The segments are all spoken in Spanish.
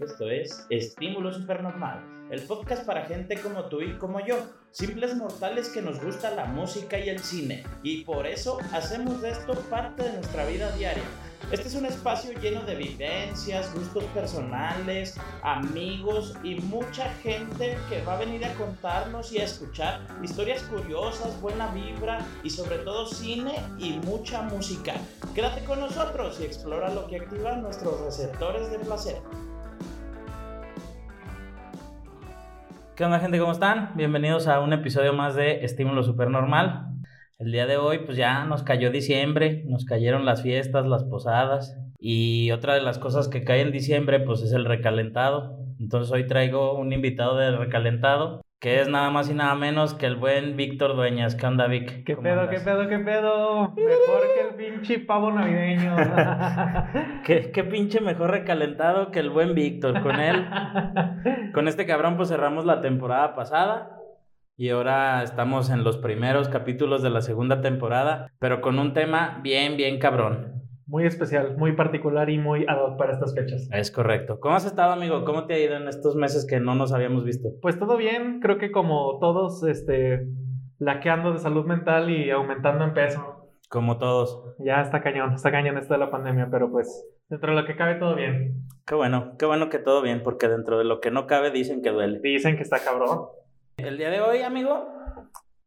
Esto es Estímulo Supernormal, el podcast para gente como tú y como yo, simples mortales que nos gusta la música y el cine, y por eso hacemos de esto parte de nuestra vida diaria. Este es un espacio lleno de vivencias, gustos personales, amigos y mucha gente que va a venir a contarnos y a escuchar historias curiosas, buena vibra y sobre todo cine y mucha música. Quédate con nosotros y explora lo que activa nuestros receptores de placer. ¿Qué onda gente? ¿Cómo están? Bienvenidos a un episodio más de Estímulo Supernormal. El día de hoy pues ya nos cayó diciembre, nos cayeron las fiestas, las posadas y otra de las cosas que cae en diciembre pues es el recalentado. Entonces hoy traigo un invitado de recalentado que es nada más y nada menos que el buen Víctor Dueñas. ¿Qué onda, Vic? ¿Qué pedo, qué pedo, qué pedo? Mejor que el pinche pavo navideño. ¿Qué, qué pinche mejor recalentado que el buen Víctor. Con él, con este cabrón pues cerramos la temporada pasada. Y ahora estamos en los primeros capítulos de la segunda temporada, pero con un tema bien, bien cabrón. Muy especial, muy particular y muy ad hoc para estas fechas. Es correcto. ¿Cómo has estado, amigo? ¿Cómo te ha ido en estos meses que no nos habíamos visto? Pues todo bien, creo que como todos, este, laqueando de salud mental y aumentando en peso. Como todos. Ya está cañón, está cañón esto de la pandemia, pero pues dentro de lo que cabe todo bien. Qué bueno, qué bueno que todo bien, porque dentro de lo que no cabe dicen que duele. Dicen que está cabrón. El día de hoy, amigo,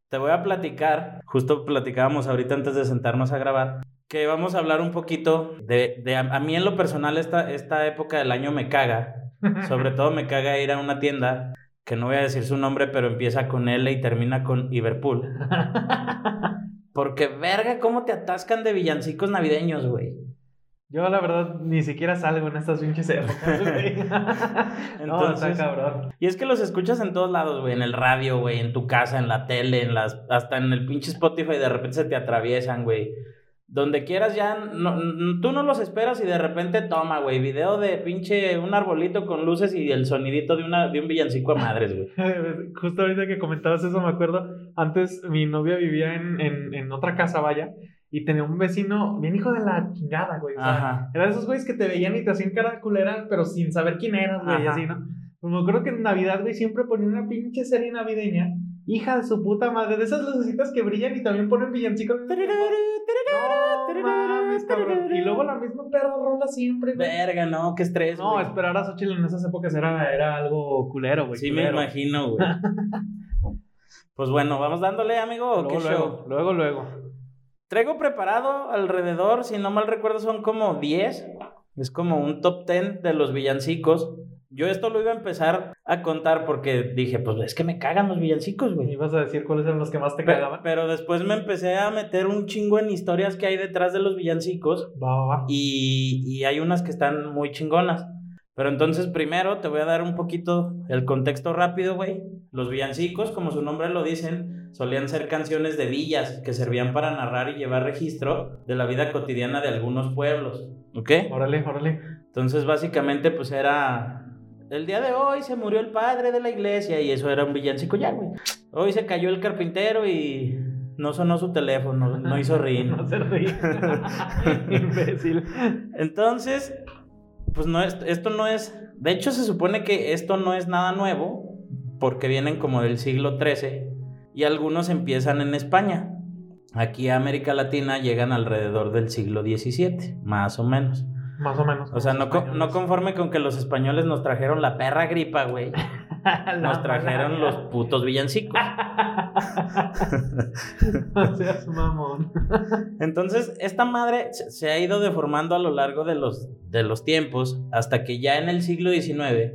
te voy a platicar, justo platicábamos ahorita antes de sentarnos a grabar, que vamos a hablar un poquito de, de a, mí en lo personal esta, esta época del año me caga, sobre todo me caga ir a una tienda que no voy a decir su nombre, pero empieza con L y termina con Liverpool. Porque verga, cómo te atascan de villancicos navideños, güey. Yo, la verdad, ni siquiera salgo en estas pinches épocas, güey. Entonces, no, está cabrón. Y es que los escuchas en todos lados, güey. En el radio, güey. En tu casa, en la tele, en las... Hasta en el pinche Spotify de repente se te atraviesan, güey. Donde quieras ya... No, tú no los esperas y de repente toma, güey. Video de pinche un arbolito con luces y el sonidito de, una, de un villancico a madres, güey. Justo ahorita que comentabas eso, me acuerdo. Antes mi novia vivía en, en, en otra casa, vaya. Y tenía un vecino bien hijo de la chingada, güey. O sea, Ajá. era de esos güeyes que te veían y te hacían cara culera, pero sin saber quién eras, güey, Ajá. así, ¿no? Pues me acuerdo que en Navidad, güey, siempre ponía una pinche serie navideña. Hija de su puta madre, de esas lucecitas que brillan y también ponen villancicos. No mames, cabrón. Y luego la misma perra rola siempre, güey. Verga, no, qué estrés, No, güey. esperar a Xochitl en esas épocas era, era algo culero, güey. Sí me imagino, güey. pues bueno, vamos dándole, amigo, ¿o qué Luego, show? luego, luego, luego. Traigo preparado alrededor, si no mal recuerdo, son como 10. Es como un top 10 de los villancicos. Yo esto lo iba a empezar a contar porque dije, pues es que me cagan los villancicos, güey. ibas a decir cuáles eran los que más te cagaban. Pero después me empecé a meter un chingo en historias que hay detrás de los villancicos Va, va, va. y, y hay unas que están muy chingonas. Pero entonces primero te voy a dar un poquito el contexto rápido, güey. Los villancicos, como su nombre lo dicen, solían ser canciones de villas que servían para narrar y llevar registro de la vida cotidiana de algunos pueblos. ¿Ok? Órale, órale. Entonces básicamente pues era... El día de hoy se murió el padre de la iglesia y eso era un villancico ya, güey. Hoy se cayó el carpintero y no sonó su teléfono, no hizo ring. No se ríe. Imbécil. Entonces, pues no es, esto no es, de hecho se supone que esto no es nada nuevo, porque vienen como del siglo XIII y algunos empiezan en España. Aquí a América Latina llegan alrededor del siglo XVII, más o menos. Más o menos. O sea, no, co- no conforme con que los españoles nos trajeron la perra gripa, güey. Nos trajeron los putos villancicos. No seas mamón. Entonces, esta madre se se ha ido deformando a lo largo de los, de los tiempos hasta que ya en el siglo XIX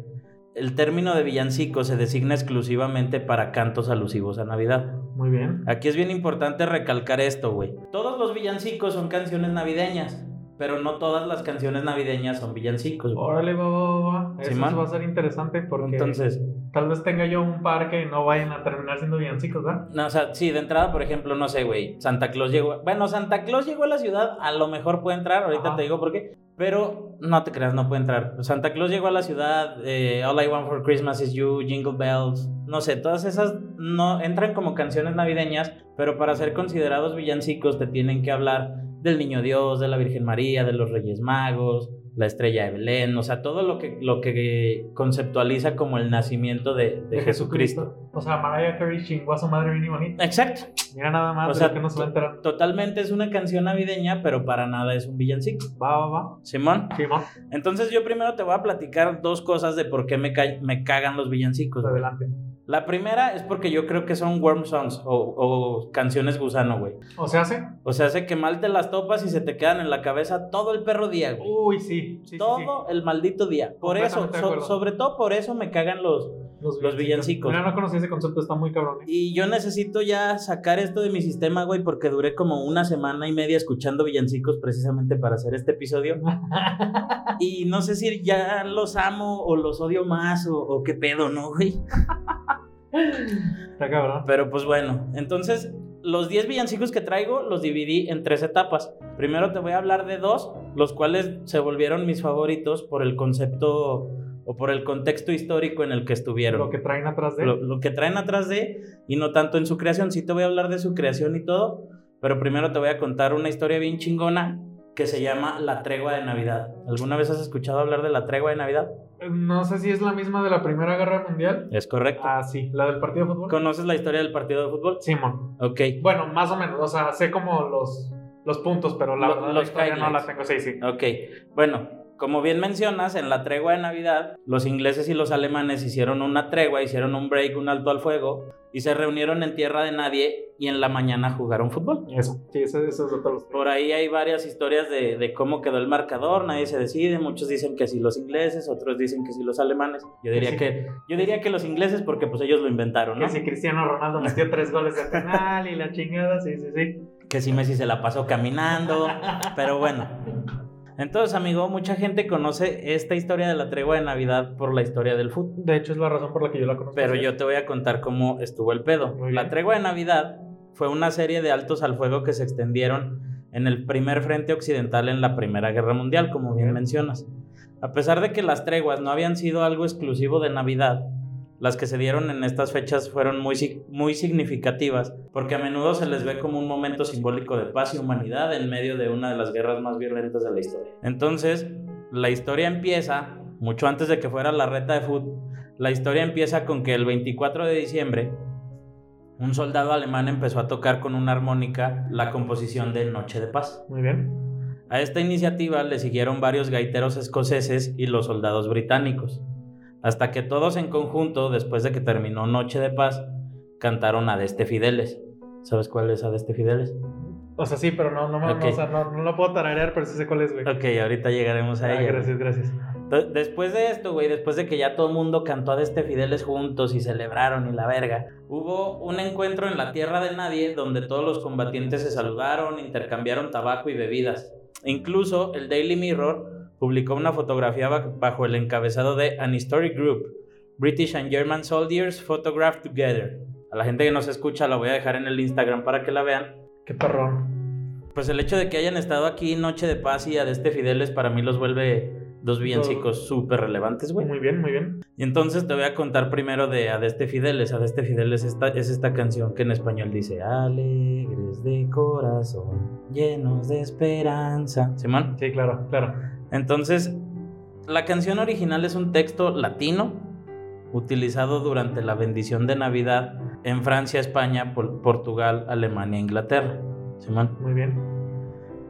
el término de villancico se designa exclusivamente para cantos alusivos a Navidad. Muy bien. Aquí es bien importante recalcar esto, güey. Todos los villancicos son canciones navideñas, pero no todas las canciones navideñas son villancicos. güey. Órale, va, va, va. Eso va a ser interesante porque Entonces, tal vez tenga yo un par que no vayan a terminar siendo villancicos, ¿verdad? no, o sea, sí, de entrada, por ejemplo, no sé, güey, Santa Claus llegó, bueno, Santa Claus llegó a la ciudad, a lo mejor puede entrar, ahorita Ajá. te digo por qué, pero no te creas, no puede entrar. Santa Claus llegó a la ciudad, eh, All I Want for Christmas is You, Jingle Bells, no sé, todas esas no entran como canciones navideñas, pero para ser considerados villancicos te tienen que hablar del Niño Dios, de la Virgen María, de los Reyes Magos, la estrella de Belén, o sea, todo lo que, lo que conceptualiza como el nacimiento de, de Jesucristo. O sea, Mariah Carey chingó a su madre mínimo hit. Exacto. Mira nada más O sea, que nos va a enterar. Totalmente es una canción navideña, pero para nada es un villancico. Va, va, va. Simón. Simón, Entonces yo primero te voy a platicar dos cosas de por qué me, ca- me cagan los villancicos. adelante. La primera es porque yo creo que son worm songs o, o canciones gusano, güey. O sea, hace. O sea, hace que mal te las topas y se te quedan en la cabeza todo el perro día, güey. Uy, sí. sí, sí, todo el maldito día. Por eso, so- sobre todo por eso me cagan los... los villancicos. Mira, no conocí ese concepto, está muy cabrón. ¿eh? Y yo necesito ya sacar esto de mi sistema, güey, porque duré como una semana y media escuchando villancicos precisamente para hacer este episodio. Y no sé si ya los amo o los odio más o, o qué pedo, ¿no, güey? Está cabrón. Pero pues bueno, entonces los 10 villancicos que traigo los dividí en tres etapas. Primero te voy a hablar de dos, los cuales se volvieron mis favoritos por el concepto o por el contexto histórico en el que estuvieron. Lo que traen atrás de. lo, lo que traen atrás de y no tanto en su creación. Sí te voy a hablar de su creación y todo, pero primero te voy a contar una historia bien chingona que se llama La Tregua de Navidad. ¿Alguna vez has escuchado hablar de la Tregua de Navidad? No sé si es la misma de la Primera Guerra Mundial. Es correcto. Ah, sí. ¿La del partido de fútbol? ¿Conoces la historia del partido de fútbol? Simón. Ok. Bueno, más o menos. O sea, sé como los, los puntos, pero la Lo- verdad la los historia no la tengo. Sí, sí. Ok, bueno, como bien mencionas, en la tregua de Navidad, los ingleses y los alemanes hicieron una tregua, hicieron un break, un alto al fuego, y se reunieron en tierra de nadie y en la mañana jugaron fútbol. Eso. Sí, eso, eso es lo que los Por ahí hay varias historias de, de cómo quedó el marcador, nadie se decide, muchos dicen que sí los ingleses, otros dicen que sí los alemanes. Yo diría Sí. que, yo diría que los ingleses porque pues ellos lo inventaron, ¿no? Que si Cristiano Ronaldo metió tres goles de penal y la chingada, sí, sí, sí. que si Messi se la pasó caminando, pero bueno. Entonces, amigo, mucha gente conoce esta historia de la tregua de Navidad por la historia del fútbol. De hecho, es la razón por la que yo la conozco. Pero yo te voy a contar cómo estuvo el pedo. La tregua de Navidad fue una serie de altos al fuego que se extendieron en el primer frente occidental en la Primera Guerra Mundial, como Bien. mencionas. A pesar de que las treguas no habían sido algo exclusivo de Navidad, las que se dieron en estas fechas fueron muy, muy significativas, porque a menudo se les ve como un momento simbólico de paz y humanidad en medio de una de las guerras más violentas de la historia. Entonces, la historia empieza, mucho antes de que fuera la reta de fútbol, la historia empieza con que el 24 de diciembre, un soldado alemán empezó a tocar con una armónica la composición de Noche de Paz. Muy bien. A esta iniciativa le siguieron varios gaiteros escoceses y los soldados británicos, hasta que todos en conjunto, después de que terminó Noche de Paz, cantaron Adeste Fideles. ¿Sabes cuál es Adeste Fideles? O sea, sí, pero no, no, me- Ok. no, o sea, no, no lo puedo tararear, pero sí sé cuál es, güey. Ok, ahorita llegaremos a Ah, ella. gracias, gracias. Después de esto, güey, después de que ya todo el mundo cantó a Deste Fideles juntos y celebraron y la verga, hubo un encuentro en la tierra de nadie donde todos los combatientes se saludaron, intercambiaron tabaco y bebidas. Incluso el Daily Mirror publicó una fotografía ba- bajo el encabezado de An Historic Group, British and German Soldiers Photographed Together. A la gente que nos escucha la voy a dejar en el Instagram para que la vean. Qué perrón. Pues el hecho de que hayan estado aquí Noche de Paz y Adeste Fideles para mí los vuelve dos villancicos súper relevantes, güey. Muy bien, muy bien. Y entonces te voy a contar primero de Adeste Fideles. Adeste Fideles esta, es esta canción que en español dice Alegres de corazón, llenos de esperanza. Simón. Sí, claro, claro. Entonces, la canción original es un texto latino utilizado durante la bendición de Navidad en Francia, España, Pol- Portugal, Alemania e Inglaterra. Simón. Muy bien.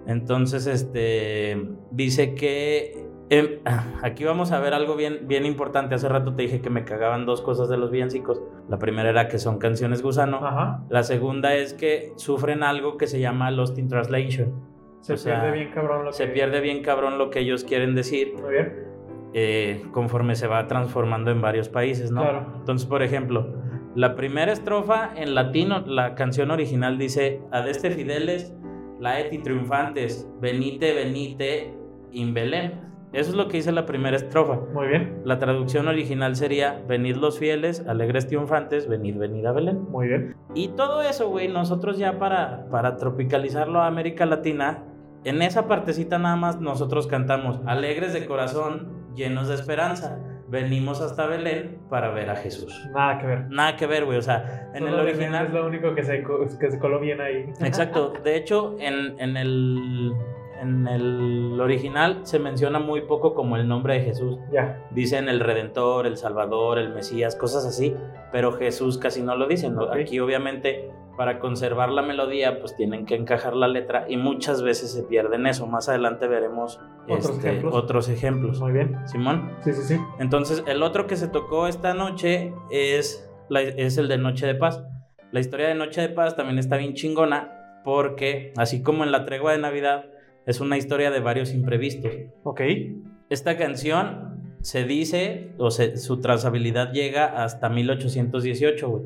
Entonces, este dice que em, aquí vamos a ver algo bien, bien importante. Hace rato te dije que me cagaban dos cosas de los villancicos. La primera era que son canciones gusano. Ajá. La segunda es que sufren algo que se llama Lost in Translation. Se O sea, pierde bien cabrón lo Se que... pierde bien cabrón lo que ellos quieren decir Muy bien. eh, conforme se va transformando en varios países, ¿no? Claro. Entonces, por ejemplo, la primera estrofa en latino, la canción original dice Adeste Fideles, laeti triunfantes, venite, venite, in Belén. Eso es lo que dice la primera estrofa. Muy bien. La traducción original sería Venid los fieles, alegres triunfantes, venid, venid a Belén. Muy bien. Y todo eso, güey, nosotros ya para, para tropicalizarlo a América Latina, en esa partecita nada más nosotros cantamos alegres de corazón, llenos de esperanza. Venimos hasta Belén para ver a Jesús. Nada que ver. Nada que ver, güey. O sea, en el original. Es lo único que se, que se coló bien ahí. Exacto. De hecho, en, en el, en el original se menciona muy poco como el nombre de Jesús. Ya. Dicen el Redentor, el Salvador, el Mesías, cosas así, pero Jesús casi no lo dicen. Aquí obviamente para conservar la melodía pues tienen que encajar la letra y muchas veces se pierden eso. Más adelante veremos Otros este, ejemplos. otros ejemplos. Muy bien. Simón. Sí, sí, sí. Entonces, el otro que se tocó esta noche es, la- es el de Noche de Paz. La historia de Noche de Paz también está bien chingona porque, así como en la tregua de Navidad, es una historia de varios imprevistos. Ok. Esta canción se dice, o se- su trazabilidad llega hasta 1818, güey.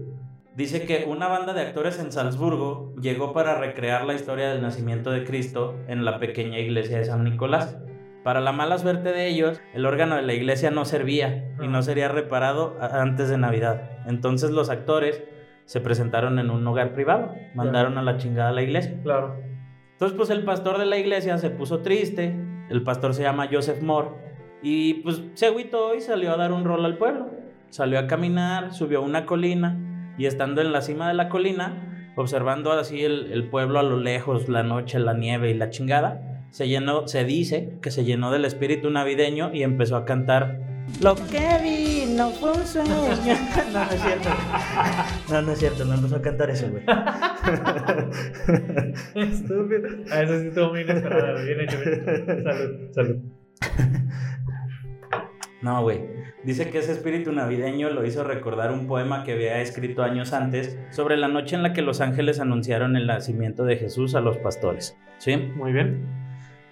Dice que una banda de actores en Salzburgo llegó para recrear la historia del nacimiento de Cristo en la pequeña iglesia de San Nicolás. Para la mala suerte de ellos, el órgano de la iglesia no servía y no sería reparado antes de Navidad. Entonces los actores se presentaron en un hogar privado, mandaron a la chingada a la iglesia. Claro. Entonces, pues el pastor de la iglesia se puso triste. El pastor se llama Joseph Moore. Y pues se agüitó y salió a dar un rol al pueblo. Salió a caminar, subió a una colina. Y estando en la cima de la colina, observando así el, el pueblo a lo lejos, la noche, la nieve y la chingada, se se dice que se llenó del espíritu navideño y empezó a cantar. Lo que vi no fue un sueño. no, no es cierto. No, no es cierto, no empezó a cantar eso, güey. Estúpido. Ah, eso sí estuvo muy inesperado. Bien hecho, bien. Salud, salud. No, güey. Dice que ese espíritu navideño lo hizo recordar un poema que había escrito años antes sobre la noche en la que los ángeles anunciaron el nacimiento de Jesús a los pastores. ¿Sí? Muy bien.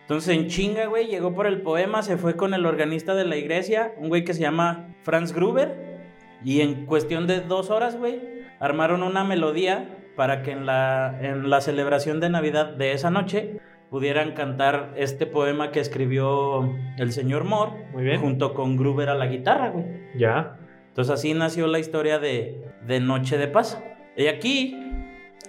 Entonces en chinga, güey, llegó por el poema, se fue con el organista de la iglesia, un güey que se llama Franz Gruber, y en cuestión de dos horas, güey, armaron una melodía para que en la, en la celebración de Navidad de esa noche pudieran cantar este poema que escribió el señor Moore Muy bien. junto con Gruber a la guitarra, güey. Ya. Entonces así nació la historia de, de Noche de Paz. Y aquí,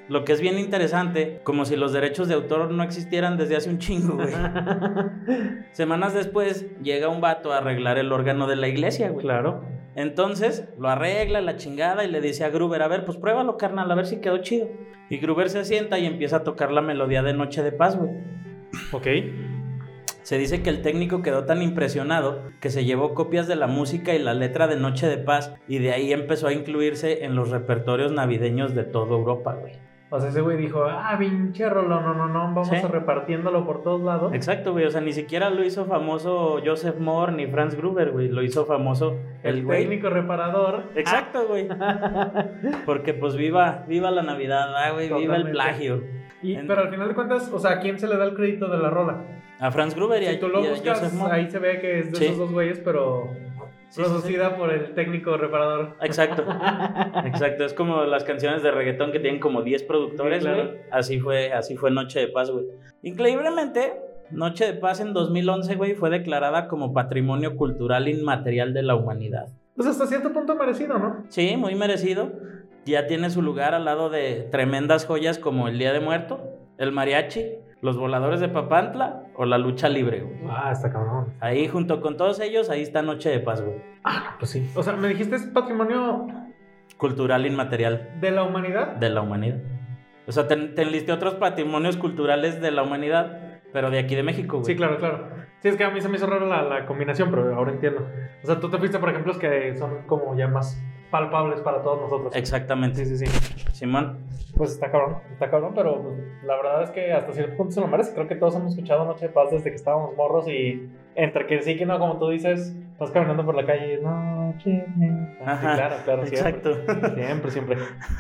lo que es bien interesante, como si los derechos de autor no existieran desde hace un chingo, güey. Semanas después llega un vato a arreglar el órgano de la iglesia, güey. Claro. Entonces lo arregla la chingada y le dice a Gruber, a ver, pues pruébalo, carnal, a ver si quedó chido. Y Gruber se sienta y empieza a tocar la melodía de Noche de Paz, güey. Ok. Se dice que el técnico quedó tan impresionado que se llevó copias de la música y la letra de Noche de Paz y de ahí empezó a incluirse en los repertorios navideños de toda Europa, güey. O sea, ese güey dijo, ah, pinche rolo, no, no, no, vamos Sí. a repartiéndolo por todos lados. Exacto, güey, o sea, ni siquiera lo hizo famoso Joseph Moore ni Franz Gruber, güey, lo hizo famoso el El güey. técnico reparador. Exacto, güey. Porque pues viva, viva la Navidad, ah, güey, viva el plagio. Y, En- pero al final de cuentas, o sea, ¿a quién se le da el crédito de la rola? A Franz Gruber y a, Si tú lo a buscas, Joseph Moore. ahí se ve que es de Sí. esos dos güeyes, pero Sí, sí, sí. producida por el técnico reparador. Exacto, exacto. Es como las canciones de reggaetón que tienen como 10 productores, güey. claro. Así fue, así fue Noche de Paz, güey. Increíblemente, Noche de Paz en 2011, güey, fue declarada como Patrimonio Cultural Inmaterial de la Humanidad. Pues hasta cierto punto merecido, ¿no? Sí, muy merecido. Ya tiene su lugar al lado de tremendas joyas como el Día de Muerto, el mariachi, los voladores de Papantla o la lucha libre, güey. Ah, está cabrón. Ahí junto con todos ellos, ahí está Noche de Paz, güey. Ah, pues sí. O sea, me dijiste es patrimonio Cultural inmaterial de la humanidad. de la humanidad. O sea, te, te enlisté otros patrimonios culturales de la humanidad, pero de aquí de México, güey. Sí, claro, claro. Sí, es que a mí se me hizo raro la, la combinación, pero ahora entiendo. O sea, tú te fuiste por ejemplos que son como ya más palpables para todos nosotros. Exactamente. Sí, sí, sí. Simón. Pues está cabrón, está cabrón, pero la verdad es que hasta cierto punto se lo merece. Creo que todos hemos escuchado Noche de Paz desde que estábamos morros y entre que sí que no, como tú dices, vas caminando por la calle, Noche de Paz. Sí, Ajá, claro, claro, siempre. Exacto. Siempre, siempre.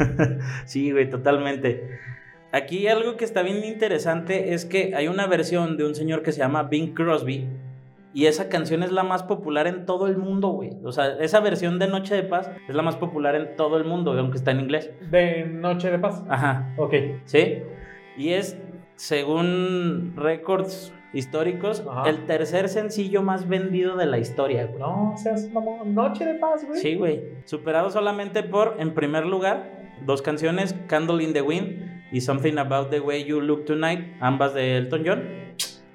sí, güey, totalmente. Aquí algo que está bien interesante es que hay una versión de un señor que se llama Bing Crosby y esa canción es la más popular en todo el mundo, güey. O sea, esa versión de Noche de Paz es la más popular en todo el mundo, aunque está en inglés. De Noche de Paz. Ajá, Ok. ¿sí? Y es, según récords históricos, Ajá. el tercer sencillo más vendido de la historia, güey. No seas mamón. Noche de Paz, güey. Sí, güey. Superado solamente por, en primer lugar, dos canciones, Candle in the Wind y Something About the Way You Look Tonight, ambas de Elton John.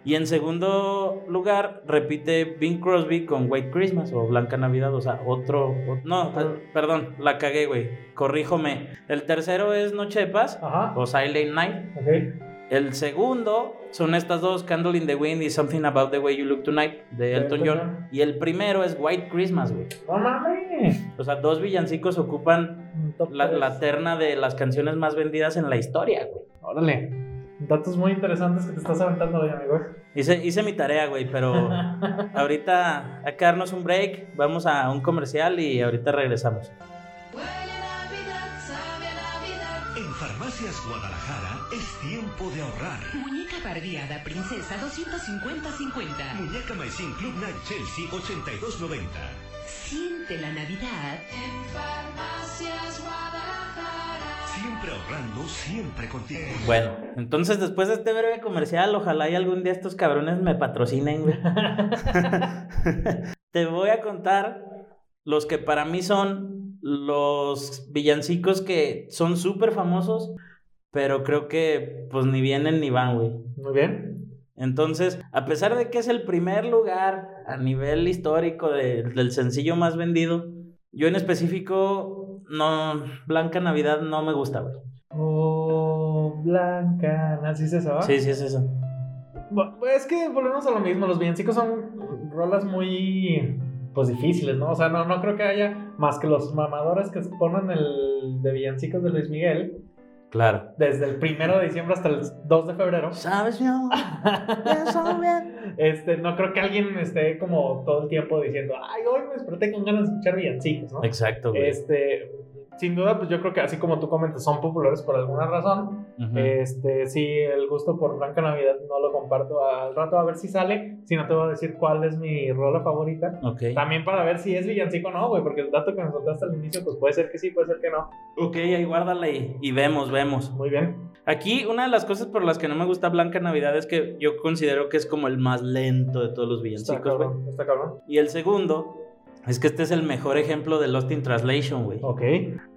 Y en segundo lugar, repite Bing Crosby con White Christmas o Blanca Navidad, o sea, otro... o- no, perdón, la cagué, güey. Corríjome. El tercero es Noche de Paz Ajá. o Silent Night. Ok. El segundo son estas dos, Candle in the Wind y Something About the Way You Look Tonight de Elton John. Y el primero es White Christmas, güey. No mames. O sea, dos villancicos ocupan la, la terna de las canciones más vendidas en la historia, güey. Órale. Datos muy interesantes que te estás aventando hoy, amigo. Hice, hice mi tarea, güey, pero ahorita hay que darnos un break, vamos a un comercial y ahorita regresamos. En Farmacias Guadalajara es tiempo de ahorrar. Muñeca bardeada princesa 250-50. Muñeca Maicin Club Night Chelsea 82.90. Siente la Navidad. En Farmacias Guadalajara. Siempre ahorrando, siempre contigo. Bueno, entonces después de este breve comercial, ojalá y algún día estos cabrones me patrocinen, güey. Te voy a contar los que para mí son los villancicos que son súper famosos, pero creo que pues ni vienen ni van, güey. Muy bien. Entonces, a pesar de que es el primer lugar a nivel histórico de- del sencillo más vendido, yo en específico, no, Blanca Navidad no me gusta, güey. Oh, Blanca. Así se va. Sí, sí es eso. Bu- Es que volvemos a lo mismo. Los villancicos son rolas muy. Pues difíciles, ¿no? O sea, no, no creo que haya más que los mamadores que ponen el de villancicos de Luis Miguel Claro. desde el primero de diciembre hasta el 2 de febrero. ¿Sabes, mi amor? Bien. Este, no creo que alguien esté como todo el tiempo diciendo, ay, hoy me desperté con ganas de escuchar villancicos, ¿no? Exacto, güey. Este, sin duda, pues yo creo que así como tú comentas, son populares por alguna razón. Ujú. Este, sí, el gusto por Blanca Navidad no lo comparto al rato a ver si sale. Si no te voy a decir cuál es mi rola favorita. Ok. También para ver si es villancico o no, güey, porque el dato que me soltaste al inicio, pues puede ser que sí, puede ser que no. Ok, ahí guárdala y, y vemos, vemos. Muy bien. Aquí, una de las cosas por las que no me gusta Blanca Navidad es que yo considero que es como el más lento de todos los villancicos, güey. cabrón, está cabrón. Y el segundo es que este es el mejor ejemplo de Lost in Translation, güey. Ok.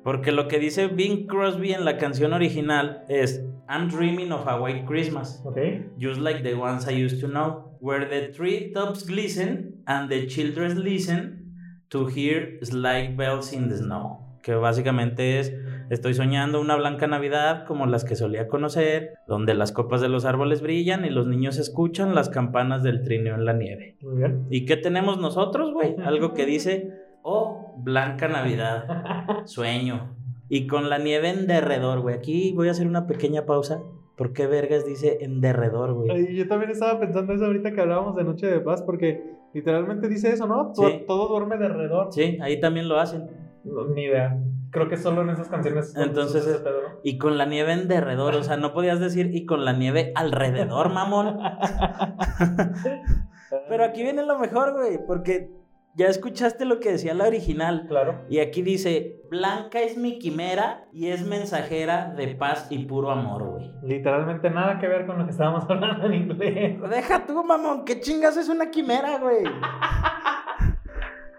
Porque lo que dice Bing Crosby en la canción original es I'm dreaming of a white Christmas, Ok. just like the ones I used to know, where the treetops glisten and the children listen to hear sleigh bells in the snow. Que básicamente es estoy soñando una blanca Navidad como las que solía conocer, donde las copas de los árboles brillan y los niños escuchan las campanas del trineo en la nieve. Muy bien. ¿Y qué tenemos nosotros, güey? Algo que dice, oh, blanca Navidad, sueño. Y con la nieve en derredor, güey. Aquí voy a hacer una pequeña pausa. ¿Por qué vergas dice en derredor, güey? Yo también estaba pensando eso ahorita que hablábamos de Noche de Paz, porque literalmente dice eso, ¿no? Sí. Todo duerme de alrededor. Sí, ahí también lo hacen. No, ni idea. Creo que solo en esas canciones. Entonces es-. Y con la nieve en derredor, o sea, no podías decir y con la nieve alrededor, mamón. Pero aquí viene lo mejor, güey, porque ya escuchaste lo que decía la original. Claro. Y aquí dice, Blanca es mi quimera y es mensajera de paz y puro amor, güey. Literalmente nada que ver con lo que estábamos hablando en inglés. Deja tú, mamón, ¿qué chingas es una quimera, güey?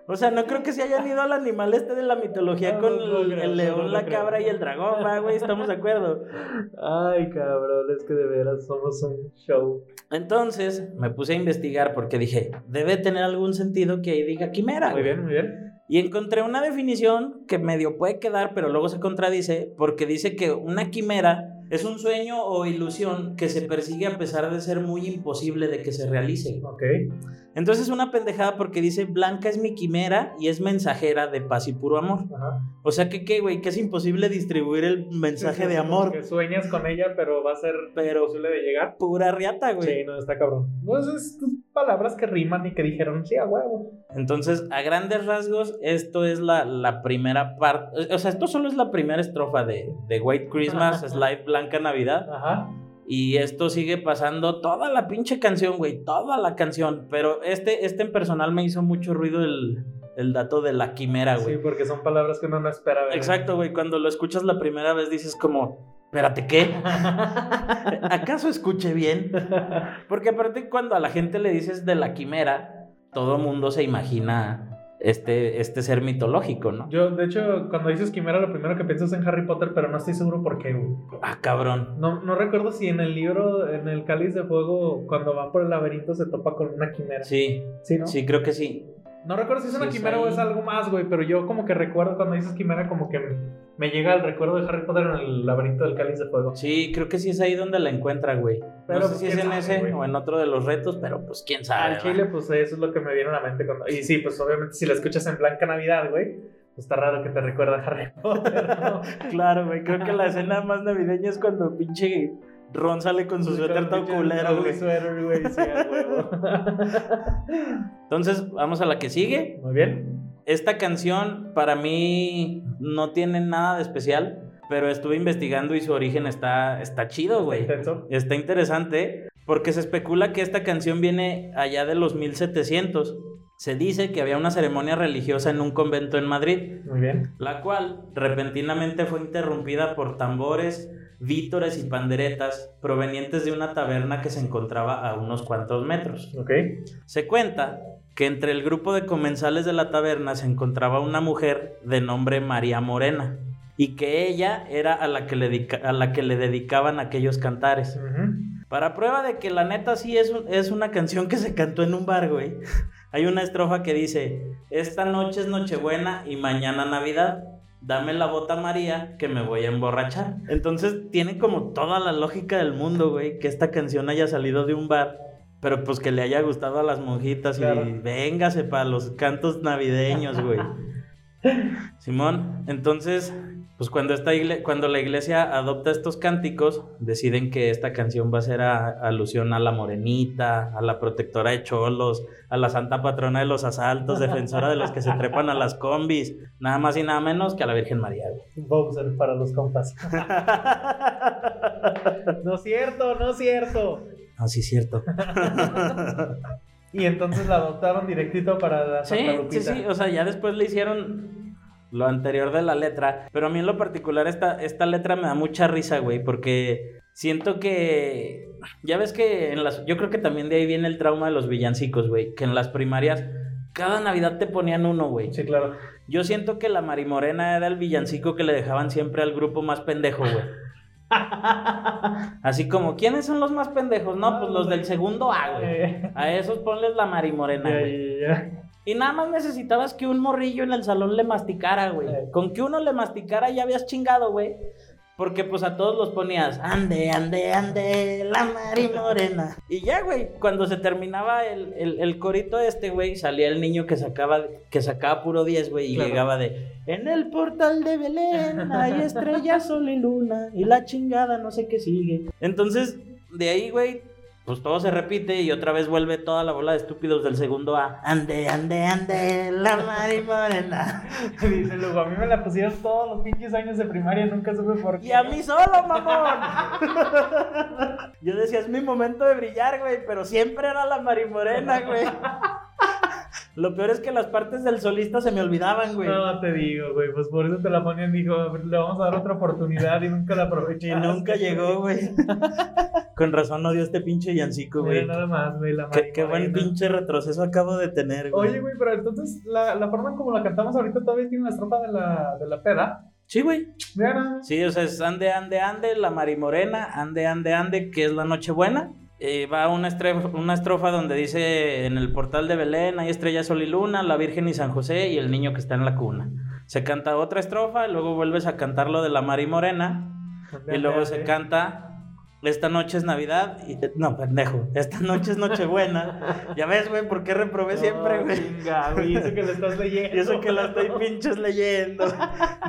O sea, no creo que se hayan ido al animal este de la mitología No, con no, no el, el león, la cabra y el dragón, va, güey, estamos de acuerdo. Ay, cabrón, es que de veras somos un show. Entonces me puse a investigar porque dije, debe tener algún sentido que ahí diga quimera. Muy bien, muy bien. Y encontré una definición que medio puede quedar, pero luego se contradice, porque dice que una quimera es un sueño o ilusión que se persigue a pesar de ser muy imposible de que se realice. Ok. Entonces es una pendejada porque dice, Blanca es mi quimera y es mensajera de paz y puro amor. Ajá. O sea que, ¿qué, güey? Que es imposible distribuir el mensaje de amor. Que sueñas con ella, pero va a ser Pero- imposible de llegar. Pura riata, güey. Sí, no, está cabrón. Pues es palabras que riman y que dijeron, sí, a huevo. Entonces, a grandes rasgos, esto es la, la primera parte. O sea, esto solo es la primera estrofa de, de White Christmas, Slide Blanca Navidad. Ajá. Y esto sigue pasando toda la pinche canción, güey. Toda la canción. Pero este, este en personal me hizo mucho ruido el, el dato de la quimera, güey. Sí, porque son palabras que uno no espera ver. Exacto, güey. Cuando lo escuchas la primera vez dices como, espérate, ¿qué? ¿Acaso escuché bien? Porque aparte cuando a la gente le dices de la quimera, todo mundo se imagina este, este ser mitológico, ¿no? Yo, de hecho, cuando dices quimera, lo primero que pienso es en Harry Potter, pero no estoy seguro por qué, güey. Ah, cabrón. No, no recuerdo si en el libro, en el Cáliz de Fuego, cuando van por el laberinto, se topa con una quimera. Sí, Sí, ¿no? sí, creo que sí. No recuerdo si es una Sí, es quimera o es algo más, güey, pero yo como que recuerdo cuando dices quimera, como que me llega el recuerdo de Harry Potter en el laberinto del cáliz de fuego. Sí, creo que sí es ahí donde la encuentra, güey. Pero, no sé si es ¿quién en sabe, ese güey? o en otro de los retos, pero pues quién sabe. Al chile, pues eso es lo que me viene a la mente. Cuando... Y sí, pues obviamente si la escuchas en Blanca Navidad, güey, pues está raro que te recuerda a Harry Potter, ¿no? Claro, güey. Creo que la escena más navideña es cuando pinche Ron sale con su suéter todo culero, güey. sí, huevo. Entonces, vamos a la que sigue. Muy bien. Esta canción para mí no tiene nada de especial, pero estuve investigando y su origen está, está chido, güey. Intenso. Está interesante porque se especula que esta canción viene allá de los 1700. Se dice que había una ceremonia religiosa en un convento en Madrid, Muy bien. la cual repentinamente fue interrumpida por tambores, vítores y panderetas provenientes de una taberna que se encontraba a unos cuantos metros. Ok. Se cuenta que entre el grupo de comensales de la taberna se encontraba una mujer de nombre María Morena y que ella era a la que le, dedica- a la que le dedicaban aquellos cantares. Para prueba de que la neta sí es, un- es una canción que se cantó en un bar, güey. Hay una estrofa que dice, esta noche es Nochebuena y mañana Navidad. Dame la bota María que me voy a emborrachar. Entonces tiene como toda la lógica del mundo, güey, que esta canción haya salido de un bar, pero pues que le haya gustado a las monjitas Claro. y véngase para los cantos navideños, güey. Simón, entonces, pues cuando, esta cuando la iglesia adopta estos cánticos, deciden que esta canción va a ser a- alusión a la morenita, a la protectora de cholos, a la santa patrona de los asaltos, defensora de los que se trepan a las combis, nada más y nada menos que a la Virgen María. Bowser para los compas. no es cierto, no es cierto. Ah, sí, cierto. Y entonces la adoptaron directito para la Sí, Santa sí, Lupita. sí, o sea, ya después le hicieron lo anterior de la letra, pero a mí en lo particular esta, esta letra me da mucha risa, güey, porque siento que, ya ves que en las, yo creo que también de ahí viene el trauma de los villancicos, güey, que en las primarias cada Navidad te ponían uno, güey. Sí, claro. Yo siento que la Marimorena era el villancico que le dejaban siempre al grupo más pendejo, güey. Así como, ¿quiénes son los más pendejos? No, pues los del segundo A, güey. Eh, A esos ponles la Marimorena, güey. Y nada más necesitabas que un morrillo en el salón le masticara, güey. Con que uno le masticara ya habías chingado, güey. Porque pues a todos los ponías, ande, ande, ande, la Mari Morena. Y ya, güey, cuando se terminaba el, el, el corito este, güey, salía el niño que sacaba, que sacaba puro 10, güey, y Claro. llegaba de, en el portal de Belén hay estrellas, sol y luna, y la chingada no sé qué sigue. Entonces, de ahí, güey, pues todo se repite y otra vez vuelve toda la bola de estúpidos del segundo A. Ande, ande, ande, la Mari Morena. Dice luego, a mí me la pusieron todos los pinches años de primaria, nunca supe por qué. Y a mí solo, mamón. Yo decía, es mi momento de brillar, güey, pero siempre era la Mari Morena, güey. Lo peor es que las partes del solista se me olvidaban, güey. No te digo, güey, pues por eso te la ponían, dijo, le vamos a dar otra oportunidad y nunca la aproveché. Y nunca llegó, güey. Con razón odio este pinche Yancico, Mira, güey. nada más, güey, la Qué, qué buen pinche retroceso acabo de tener, güey. Oye, güey, pero entonces la, la forma como la cantamos ahorita todavía tiene la estrofa de la, de la peda. Sí, güey. Mira. Sí, o sea, es ande, ande, ande, la Marimorena, ande, ande, ande, que es la Nochebuena. Eh, va una estrofa, una estrofa donde dice en el portal de Belén hay estrella, sol y luna, la Virgen y San José y el niño que está en la cuna. Se canta otra estrofa, y luego vuelves a cantar lo de la Mari Morena y luego se canta esta noche es Navidad y no, pendejo, esta noche es Nochebuena. Ya ves, güey, ¿por qué reprobé siempre, No, güey? y eso que le estás leyendo. Y eso que la estoy pinches leyendo.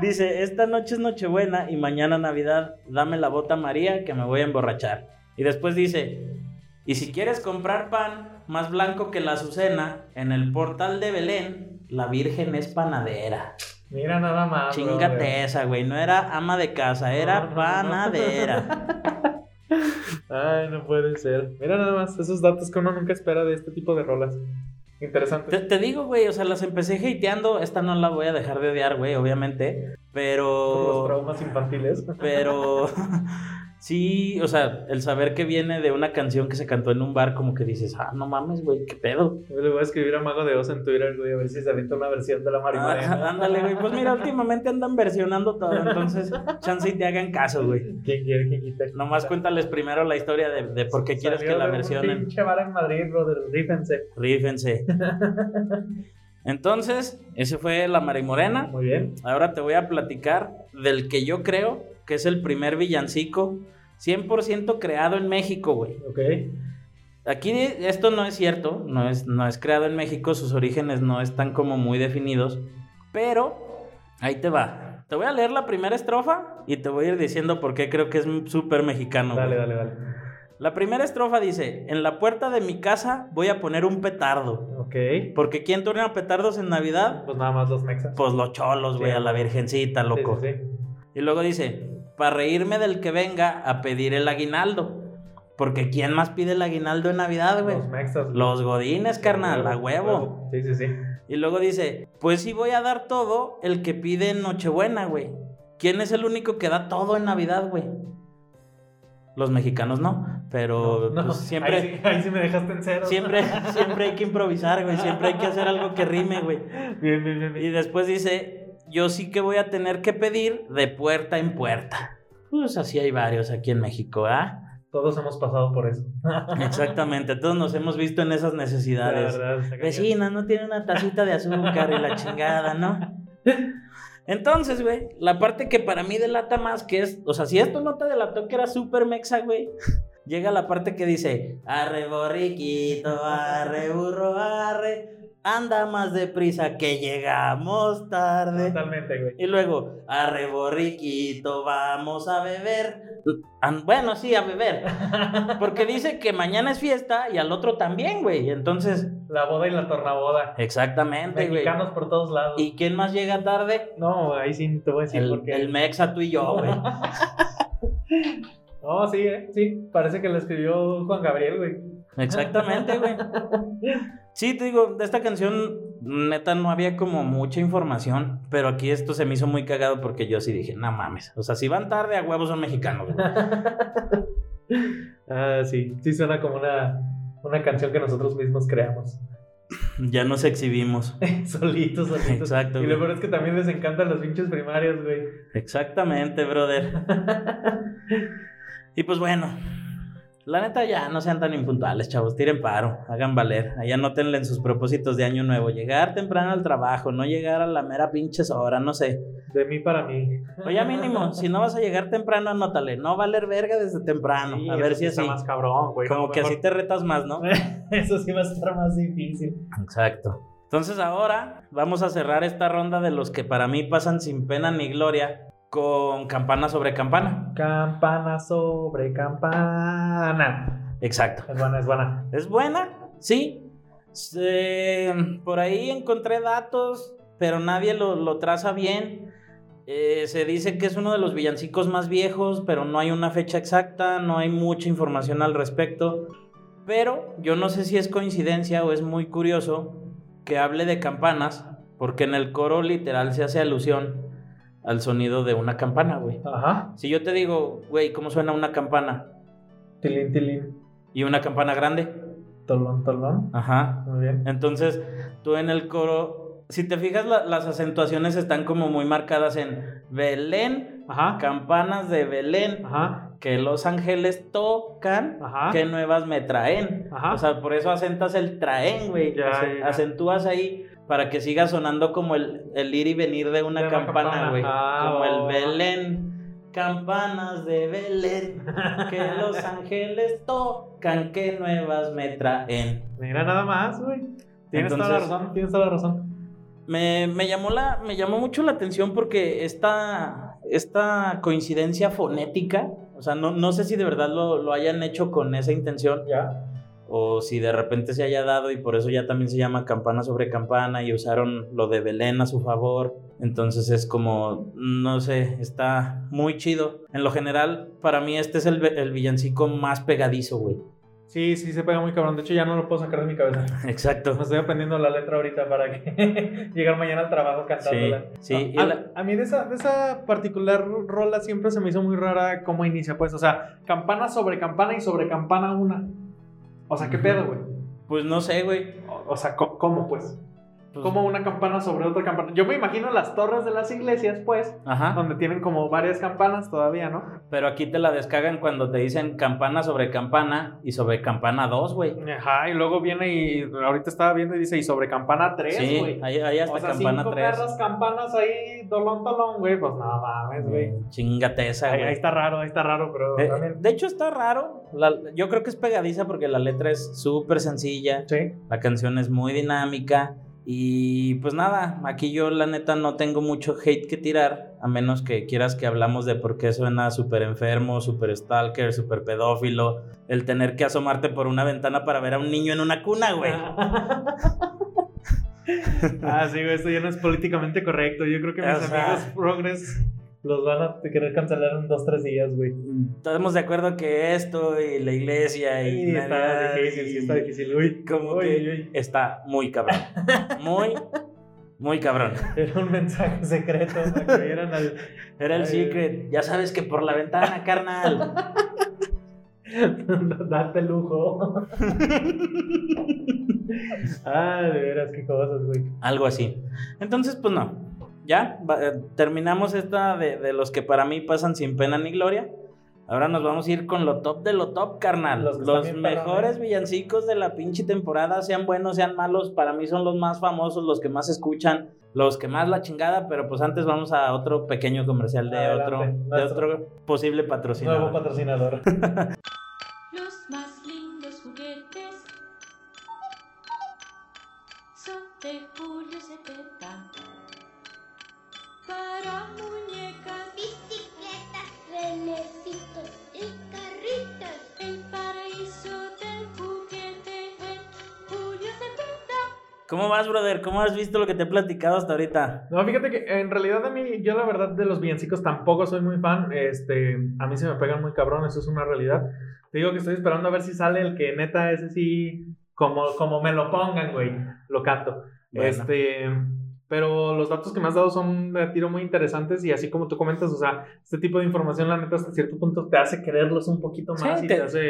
Dice, esta noche es Nochebuena y mañana Navidad, dame la bota María que me voy a emborrachar. Y después dice, y si quieres comprar pan más blanco que la azucena, en el portal de Belén, la Virgen es panadera. Mira nada más. Chingate esa, güey. No era ama de casa, era No, no, no. panadera. Ay, no puede ser. Mira nada más esos datos que uno nunca espera de este tipo de rolas. Interesante. Te, te digo, güey, o sea, las empecé hateando. Esta no la voy a dejar de odiar, güey, obviamente. Por los Pero... traumas infantiles. Pero sí, o sea, el saber que viene de una canción que se cantó en un bar, como que dices, ah, no mames, güey, qué pedo. Yo le voy a escribir a Mago de Oz en Twitter, güey, a ver si se avienta una versión de la Mari Ah, Morena. ándale, güey. Pues mira, últimamente andan versionando todo, entonces, chance y te hagan caso, güey. ¿Quién quiere, quién quita? Nomás cuéntales primero la historia de, de por qué quieres que la versionen. pinche bar en Madrid, brother, rífense. Rífense. Entonces, ese fue La Marimorena. Muy bien. Ahora te voy a platicar del que yo creo que es el primer villancico 100% creado en México, güey. Ok. Aquí esto no es cierto, no es, no es creado en México, sus orígenes no están como muy definidos, pero ahí te va. Te voy a leer la primera estrofa y te voy a ir diciendo por qué creo que es súper mexicano. Dale, güey. dale, dale. La primera estrofa dice, en la puerta de mi casa voy a poner un petardo. Ok. Porque ¿quién torna petardos en Navidad? Pues nada más los mexas. Pues los cholos, güey, Sí, a la virgencita, loco. sí, sí. Y luego dice, para reírme del que venga a pedir el aguinaldo. Porque ¿quién más pide el aguinaldo en Navidad, güey? Los mexas. Los godines, carnal, a huevo. Sí, sí, sí. Y luego dice, pues sí voy a dar todo el que pide en Nochebuena, güey. ¿Quién es el único que da todo en Navidad, güey? Los mexicanos no, pero No, pues, siempre, Ahí sí, ahí sí me dejaste en cero. siempre, siempre hay que improvisar, güey. Siempre hay que hacer algo que rime, güey. Bien, bien, bien. Y después dice, yo sí que voy a tener que pedir de puerta en puerta. Pues así hay varios aquí en México, ¿ah? Todos hemos pasado por eso. Exactamente, todos nos hemos visto en esas La necesidades. verdad, cañón. Vecina, no tiene una tacita de azúcar y la chingada, ¿no? Entonces, güey, la parte que para mí delata más que es, o sea, si esto no te delató que era súper mexa, güey, llega la parte que dice, arre borriquito, arre burro, arre, anda más deprisa que llegamos tarde. Totalmente, güey. Y luego, arre borriquito, vamos a beber. Bueno, sí, a beber. Porque dice que mañana es fiesta y al otro también, güey. Entonces, La boda y la tornaboda. exactamente, güey. Mexicanos por todos lados. ¿Y quién más llega tarde? No, ahí sí te voy a decir El, por qué. el Mexa, tú y yo, güey. No, sí, eh, sí. Parece que lo escribió Juan Gabriel, güey. Exactamente, güey. Sí, te digo, de esta canción, neta, no había como mucha información, pero aquí esto se me hizo muy cagado porque yo sí dije, no mames. O sea, si van tarde, a huevos son mexicanos, güey. Ah, sí. Sí suena como una, una canción que nosotros mismos creamos. Ya nos exhibimos. solitos, solitos. Exacto, Y lo peor es que también les encantan los pinches primarios, güey. Exactamente, brother. Y pues bueno, la neta ya no sean tan impuntuales, chavos, tiren paro, hagan valer, allá anótenle en sus propósitos de año nuevo, llegar temprano al trabajo, no llegar a la mera pinches hora, no sé. De mí para mí. O ya mínimo, si no vas a llegar temprano, anótale, no valer verga desde temprano, Sí, a ver eso si así. más cabrón, güey. Como que así te retas más, ¿no? Eso sí va a estar más difícil. Exacto. Entonces ahora vamos a cerrar esta ronda de los que para mí pasan sin pena ni gloria con campana sobre campana. Campana sobre campana. Exacto. Es buena, es buena. ¿Es buena? Sí. Por ahí encontré datos, pero nadie lo, lo traza bien. Eh, se dice que es uno de los villancicos más viejos, pero no hay una fecha exacta, no hay mucha información al respecto. Pero yo no sé si es coincidencia o es muy curioso que hable de campanas, porque en el coro literal se hace alusión al sonido de una campana, güey. Ajá. Si yo te digo, güey, ¿cómo suena una campana? Tilín, tilín. ¿Y una campana grande? Tolón, tolón. Ajá. Muy bien. Entonces, tú en el coro, si te fijas, la- las acentuaciones están como muy marcadas en Belén, Ajá. campanas de Belén, Ajá. que los ángeles tocan, Ajá. que nuevas me traen. Ajá. O sea, por eso acentas el traen, güey. Ya. Acentúas ahí para que siga sonando como el, el ir y venir de una De campana, güey. Como el. Belén. Campanas de Belén, que los ángeles tocan, que nuevas me traen. Mira nada más, güey. Tienes toda la Entonces- razón, tienes toda la razón. Me, me llamó la, me llamó mucho la atención porque esta, esta coincidencia fonética, o sea, no, no sé si de verdad lo, lo hayan hecho con esa intención Ya. O si de repente se haya dado y por eso ya también se llama campana sobre campana y usaron lo de Belén a su favor. Entonces es como, no sé, está muy chido. En lo general, para mí este es el, el villancico más pegadizo, güey. Sí, sí, se pega muy cabrón. De hecho, ya no lo puedo sacar de mi cabeza. Exacto. Me estoy aprendiendo la letra ahorita para que llegar mañana al trabajo cantándola. Sí, sí, y A, la- a mí de esa, de esa particular rola siempre se me hizo muy rara cómo inicia, pues. O sea, campana sobre campana y sobre campana una. O sea, ¿qué pedo, güey? Pues no sé, güey. O, o sea, ¿cómo, pues? Pues- como una campana sobre otra campana. Yo me imagino las torres de las iglesias, pues, Ajá. donde tienen como varias campanas todavía, ¿no? Pero aquí te la descargan cuando te dicen campana sobre campana y sobre campana 2, güey. Ajá, y luego viene y ahorita estaba viendo y dice, y sobre campana 3, Sí, güey. hay, hay hasta o sea, campana cinco 3. perras campanas ahí, dolón, dolón, güey. Pues no mames, güey. Chingate esa, Ahí, güey. ahí está raro, ahí está raro, pero Eh, también. de hecho está raro. La- yo creo que es pegadiza porque la letra es súper sencilla. Sí. La canción es muy dinámica. Y pues nada, aquí yo la neta no tengo mucho hate que tirar, a menos que quieras que hablamos de por qué suena súper enfermo, súper stalker, súper pedófilo, el tener que asomarte por una ventana para ver a un niño en una cuna, güey. ah, sí, güey, esto ya no es políticamente correcto. Yo creo que mis O sea- amigos progres los van a querer cancelar en dos, tres días, güey. Estamos de acuerdo que esto y la iglesia y... Sí, está difícil, sí está difícil. Uy, Como uy, que uy. está muy cabrón. Muy, muy cabrón. Era un mensaje secreto que vieran al... Era el Ay, secret. Ya sabes que por la ventana, carnal. Date lujo. ah, de veras, qué cosas, güey. Algo así. Entonces, pues no. Ya, eh, terminamos esta de, de los que para mí pasan sin pena ni gloria. Ahora nos vamos a ir con lo top de lo top, carnal. Los Los, mejores villancicos de la pinche temporada, sean buenos, sean malos, para mí son los más famosos, los que más escuchan, los que más la chingada, pero pues antes vamos a otro pequeño comercial de Adelante, otro de otro posible patrocinador. Nuevo patrocinador. ¿Cómo vas, brother? ¿Cómo has visto lo que te he platicado hasta ahorita? No, fíjate que en realidad a mí, yo la verdad de los villancicos tampoco soy muy fan. Este, a mí se me pegan muy cabrón, eso es una realidad. Te digo que estoy esperando a ver si sale el que neta ese sí, como, como me lo pongan, güey, lo canto. Bueno. Este, pero los datos que me has dado son de tiro muy interesantes y así como tú comentas, o sea, este tipo de información la neta hasta cierto punto te hace quererlos un poquito Sí, más y te- te hace...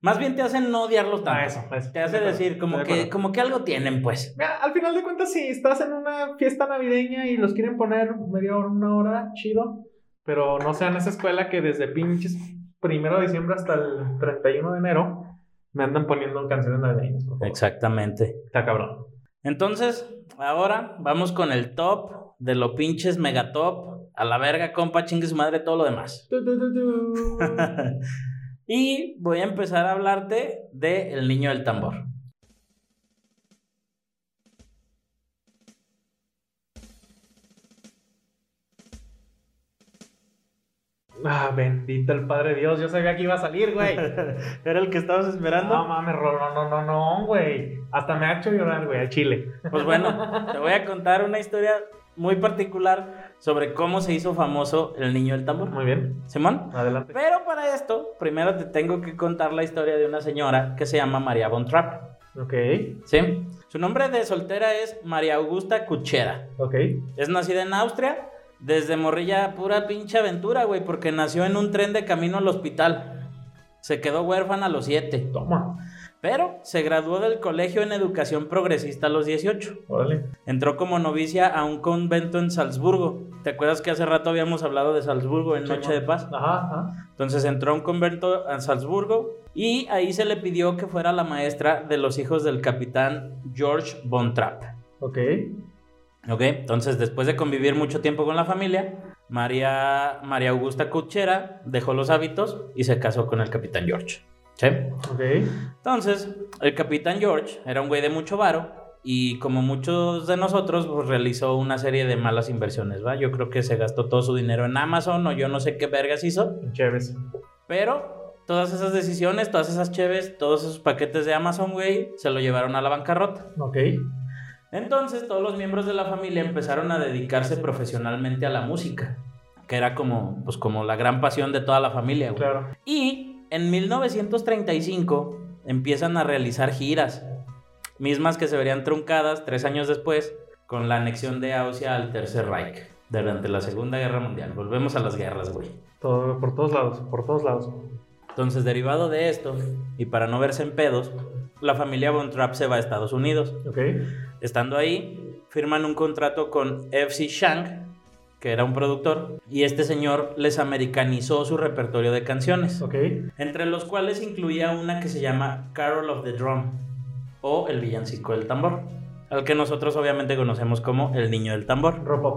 Más bien te hacen no odiarlos tanto. Ah, eso, eso. Te hace decir como que, como que algo tienen, pues. Mira, al final de cuentas, si estás en una fiesta navideña y los quieren poner media hora, una hora, chido. Pero no sean esa escuela que desde pinches primero de diciembre hasta el 31 de enero me andan poniendo canciones navideñas. Exactamente. Está cabrón. Entonces, ahora vamos con el top de lo pinches megatop. A la verga, compa, chingue su madre todo lo demás. Y voy a empezar a hablarte de El Niño del Tambor. Ah, bendito el Padre Dios. Yo sabía que iba a salir, güey. ¿Era el que estabas esperando? No mames, Rolo, no, no, no, güey. Hasta me ha hecho llorar, güey, al chile. Pues bueno, te voy a contar una historia muy particular sobre cómo se hizo famoso El Niño del Tambor. Muy bien, Simón. adelante. Pero para esto, primero te tengo que contar la historia de una señora que se llama María Von Trapp. Ok, ¿Sí? Su nombre de soltera es María Augusta Kuchera. ok. Es nacida en Austria. Desde morrilla, pura pinche aventura, güey, porque nació en un tren de camino al hospital. Se quedó huérfana a los 7. Toma, Pero se graduó del colegio en educación progresista a los 18. órale. Entró como novicia a un convento en Salzburgo. ¿Te acuerdas que hace rato habíamos hablado de Salzburgo en Noche de Paz? Ajá, ajá. Entonces entró a un convento en Salzburgo y ahí se le pidió que fuera la maestra de los hijos del capitán George von Trapp. Ok. ¿Ok? Entonces después de convivir mucho tiempo con la familia, María, María Augusta Kuchera dejó los hábitos y se casó con el capitán George. ¿Sí? Ok. Entonces, el capitán George era un güey de mucho varo y como muchos de nosotros, pues realizó una serie de malas inversiones, ¿va? Yo creo que se gastó todo su dinero en Amazon o yo no sé qué vergas hizo, Chéves. pero todas esas decisiones, todas esas cheves, todos esos paquetes de Amazon, güey, se lo llevaron a la bancarrota. Ok. Entonces, todos los miembros de la familia empezaron a dedicarse profesionalmente a la música, que era como, pues, como la gran pasión de toda la familia, güey. Claro. Y en 1935 empiezan a realizar giras, mismas que se verían truncadas tres años después con la anexión de Austria al Tercer Reich durante la Segunda Guerra Mundial. Volvemos a las guerras, güey. Todo, por todos lados, por todos lados. Entonces, derivado de esto, y para no verse en pedos, la familia Von Trapp se va a Estados Unidos. Ok. Estando ahí, firman un contrato con FC Shank, que era un productor, y este señor les americanizó su repertorio de canciones, entre los cuales incluía una que se llama Carol of the Drum, o El Villancico del Tambor, al que nosotros obviamente conocemos como El Niño del Tambor. Ropa.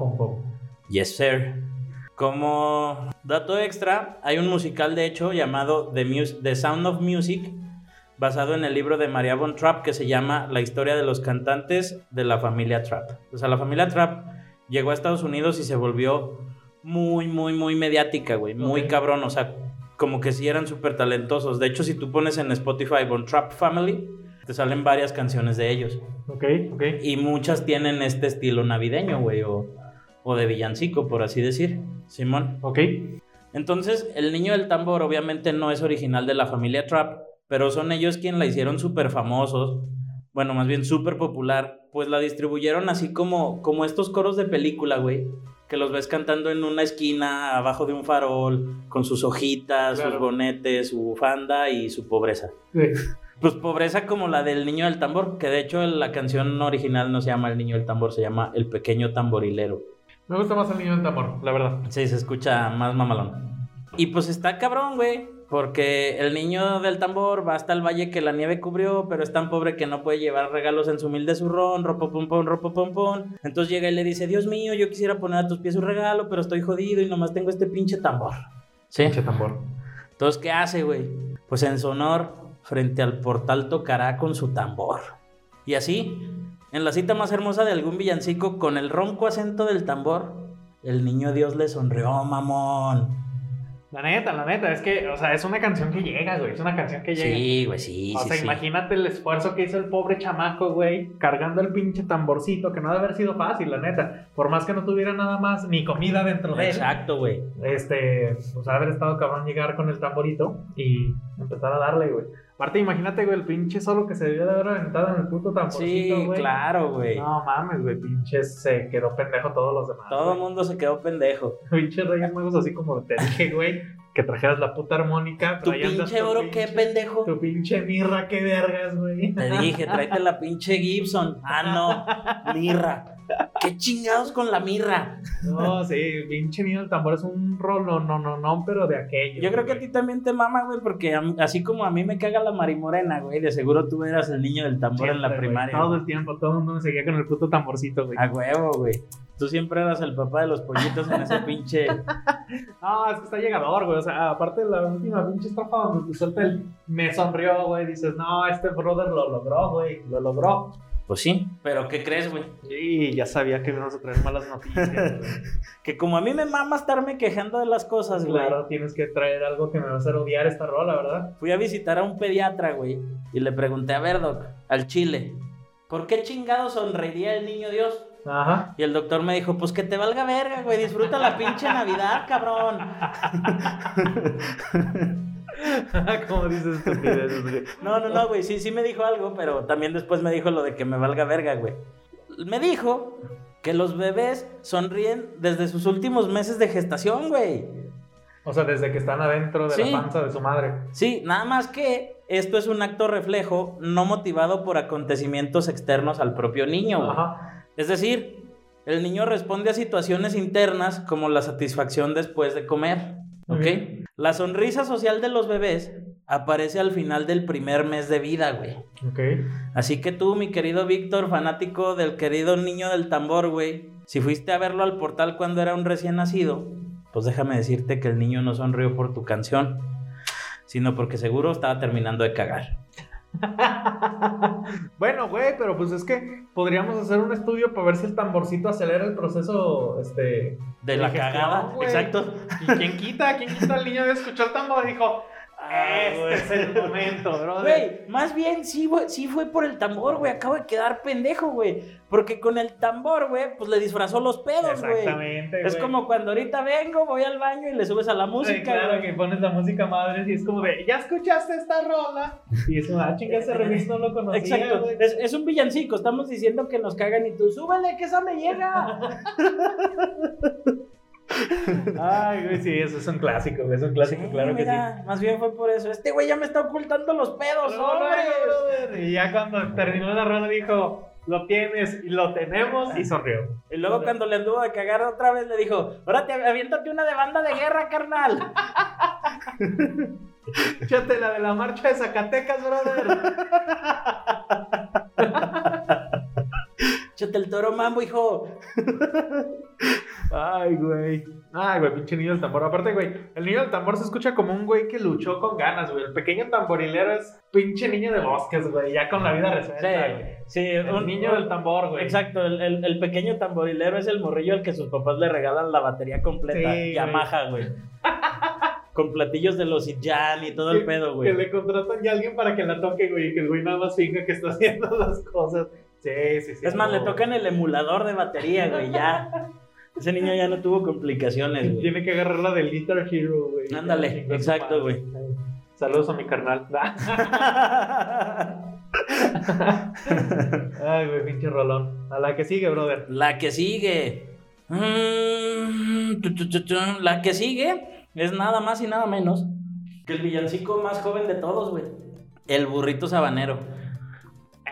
Yes, sir. Como dato extra, hay un musical de hecho llamado The, Mus- The Sound of Music, basado en el libro de Maria von Trapp que se llama La historia de los cantantes de la familia Trapp. O sea, la familia Trapp llegó a Estados Unidos y se volvió muy, muy, muy mediática, güey. Muy cabrón, o sea, como que sí eran súper talentosos. De hecho, si tú pones en Spotify Von Trapp Family, te salen varias canciones de ellos. Ok, ok. Y muchas tienen este estilo navideño, güey, o, o de villancico, por así decir. Simón. Ok. Entonces, el niño del tambor obviamente no es original de la familia Trap, pero son ellos quienes la hicieron súper famosos, bueno, más bien súper popular, pues la distribuyeron así como, como estos coros de película, güey, que los ves cantando en una esquina, abajo de un farol, con sus hojitas, Claro. sus bonetes, su bufanda y su pobreza. Sí. Pues pobreza como la del niño del tambor, que de hecho la canción original no se llama El niño del tambor, se llama El pequeño tamborilero. Me gusta más el niño del tambor, la verdad. Sí, se escucha más mamalón. Y pues está cabrón, güey. Porque el niño del tambor va hasta el valle que la nieve cubrió, pero es tan pobre que no puede llevar regalos en su humilde zurrón, ropo pom pom, ropo pom pom. Entonces llega y le dice, Dios mío, yo quisiera poner a tus pies un regalo, pero estoy jodido y nomás tengo este pinche tambor. Sí. Pinche tambor. Entonces, ¿qué hace, güey? Pues en su honor, frente al portal tocará con su tambor. Y así, en la cita más hermosa de algún villancico, con el ronco acento del tambor, el niño Dios le sonrió, mamón. La neta, la neta, es que, o sea, es una canción que llega, güey. Es una canción que llega. Sí, güey, sí, O sí, sea, sí. imagínate el esfuerzo que hizo el pobre chamaco, güey, cargando el pinche tamborcito, que no debe haber sido fácil, la neta. Por más que no tuviera nada más ni comida dentro de él. Exacto, güey. Este, pues haber estado cabrón llegar con el tamborito y empezar a darle, güey. Aparte, imagínate, güey, el pinche solo que se debió de haber aventado en el puto tamborcito, Sí, güey. claro, güey. No mames, güey, pinche se quedó pendejo todos los demás. Todo el mundo se quedó pendejo. Pinche Reyes Magos, así como te dije, güey, que trajeras la puta armónica. Tu pinche oro, pinche- qué pendejo. Tu pinche mirra, qué vergas, güey. Te dije, tráete la pinche Gibson. Ah, no, mirra. ¿Qué chingados con la mirra? No, sí, pinche niño del tambor es un rolo, no, no, no, pero de aquello. Yo creo que a ti también te mama, güey, porque mí- así como a mí me caga la marimorena, güey, de seguro tú eras el niño del tambor en la güey, primaria. Todo el tiempo, todo el mundo me seguía con el puto tamborcito, güey. A huevo, güey. Tú siempre eras el papá de los pollitos en ese pinche. No, es que está llegador, güey. O sea, aparte de la última pinche estrofa donde te suelta el me sonrió, güey. Dices, no, este brother lo logró, güey. Lo logró. Pues sí, pero ¿qué crees, güey? Y ya sabía que íbamos a traer malas noticias, güey. Que como a mí me mama estarme quejando de las cosas, güey. Claro, tienes que traer algo que me va a hacer odiar esta rola, ¿verdad? Fui a visitar a un pediatra, güey, y le pregunté a ver, doc, al chile, ¿por qué chingado sonreiría el niño Dios? Ajá. Y el doctor me dijo, pues que te valga verga, güey, disfruta la pinche Navidad, cabrón. Como dices estupideces, güey. No, no, no, güey, sí, sí me dijo algo, pero también después me dijo lo de que me valga verga, güey. Me dijo que los bebés sonríen desde sus últimos meses de gestación, güey. O sea, desde que están adentro de Sí. la panza de su madre. Sí, nada más que esto es un acto reflejo no motivado por acontecimientos externos al propio niño, güey. Ajá. Es decir, el niño responde a situaciones internas como la satisfacción después de comer. ¿Ok? bien. La sonrisa social de los bebés aparece al final del primer mes de vida, güey. Ok. Así que tú, mi querido Víctor, fanático del querido niño del tambor, güey, si fuiste a verlo al portal cuando era un recién nacido, pues déjame decirte que el niño no sonrió por tu canción, sino porque seguro estaba terminando de cagar. bueno, güey, pero pues es que podríamos hacer un estudio para ver si el tamborcito acelera el proceso, este... De la digestión, cagada, exacto. ¿Y quién quita? ¿Quién quita al niño de escuchar el tambor? Dijo, este es el momento, bro. Güey, más bien sí, güey, sí fue por el tambor, güey. Acabo de quedar pendejo, güey. Porque con el tambor, güey, pues le disfrazó los pedos, güey. Exactamente, Es güey. como cuando ahorita vengo, voy al baño y le subes a la Sí, música, claro, güey. que pones la música madre y es como de, ¿ya escuchaste esta rola? Y es como, ah, chinga, ese remix no lo conocía, Exacto, güey. es, es un villancico, estamos diciendo que nos cagan y tú, súbele que esa me llega. Ay, güey, sí, eso es un clásico, güey, es un clásico, Sí, claro que sí. Más bien fue por eso. Este güey ya me está ocultando los pedos, No, hombre. no. Y ya cuando terminó la rola dijo, lo tienes y lo tenemos y sonrió. Y luego cuando le anduvo de cagar otra vez le dijo, ahora te aviéntate una de banda de guerra, carnal. Échate la de la marcha de Zacatecas, brother. Échate el toro mambo, hijo. Ay, güey. Ay, güey, pinche niño del tambor. Aparte, güey, el niño del tambor se escucha como un güey que luchó con ganas, güey. El pequeño tamborilero es pinche niño de bosques, güey, ya con la vida resuelta, güey. Sí, El un niño del tambor, güey. Exacto, el, el- el pequeño tamborilero es el morrillo al que sus papás le regalan la batería completa. Sí, Yamaha, güey. Con platillos de los Jan y todo el pedo, Que güey. le contratan ya a alguien para que la toque, güey, y que el güey nada más finja que está haciendo las cosas. Sí, sí, sí. Es más, le no. tocan el emulador de batería, güey, ya. Ese niño ya no tuvo complicaciones, güey. Tiene que agarrar la del Guitar Hero, güey. Ándale, exacto, madre. Saludos a mi carnal. Ay, güey, pinche rolón. A la que sigue, brother. La que sigue. Mm. La que sigue es nada más y nada menos que el villancico más joven de todos, güey. El burrito sabanero.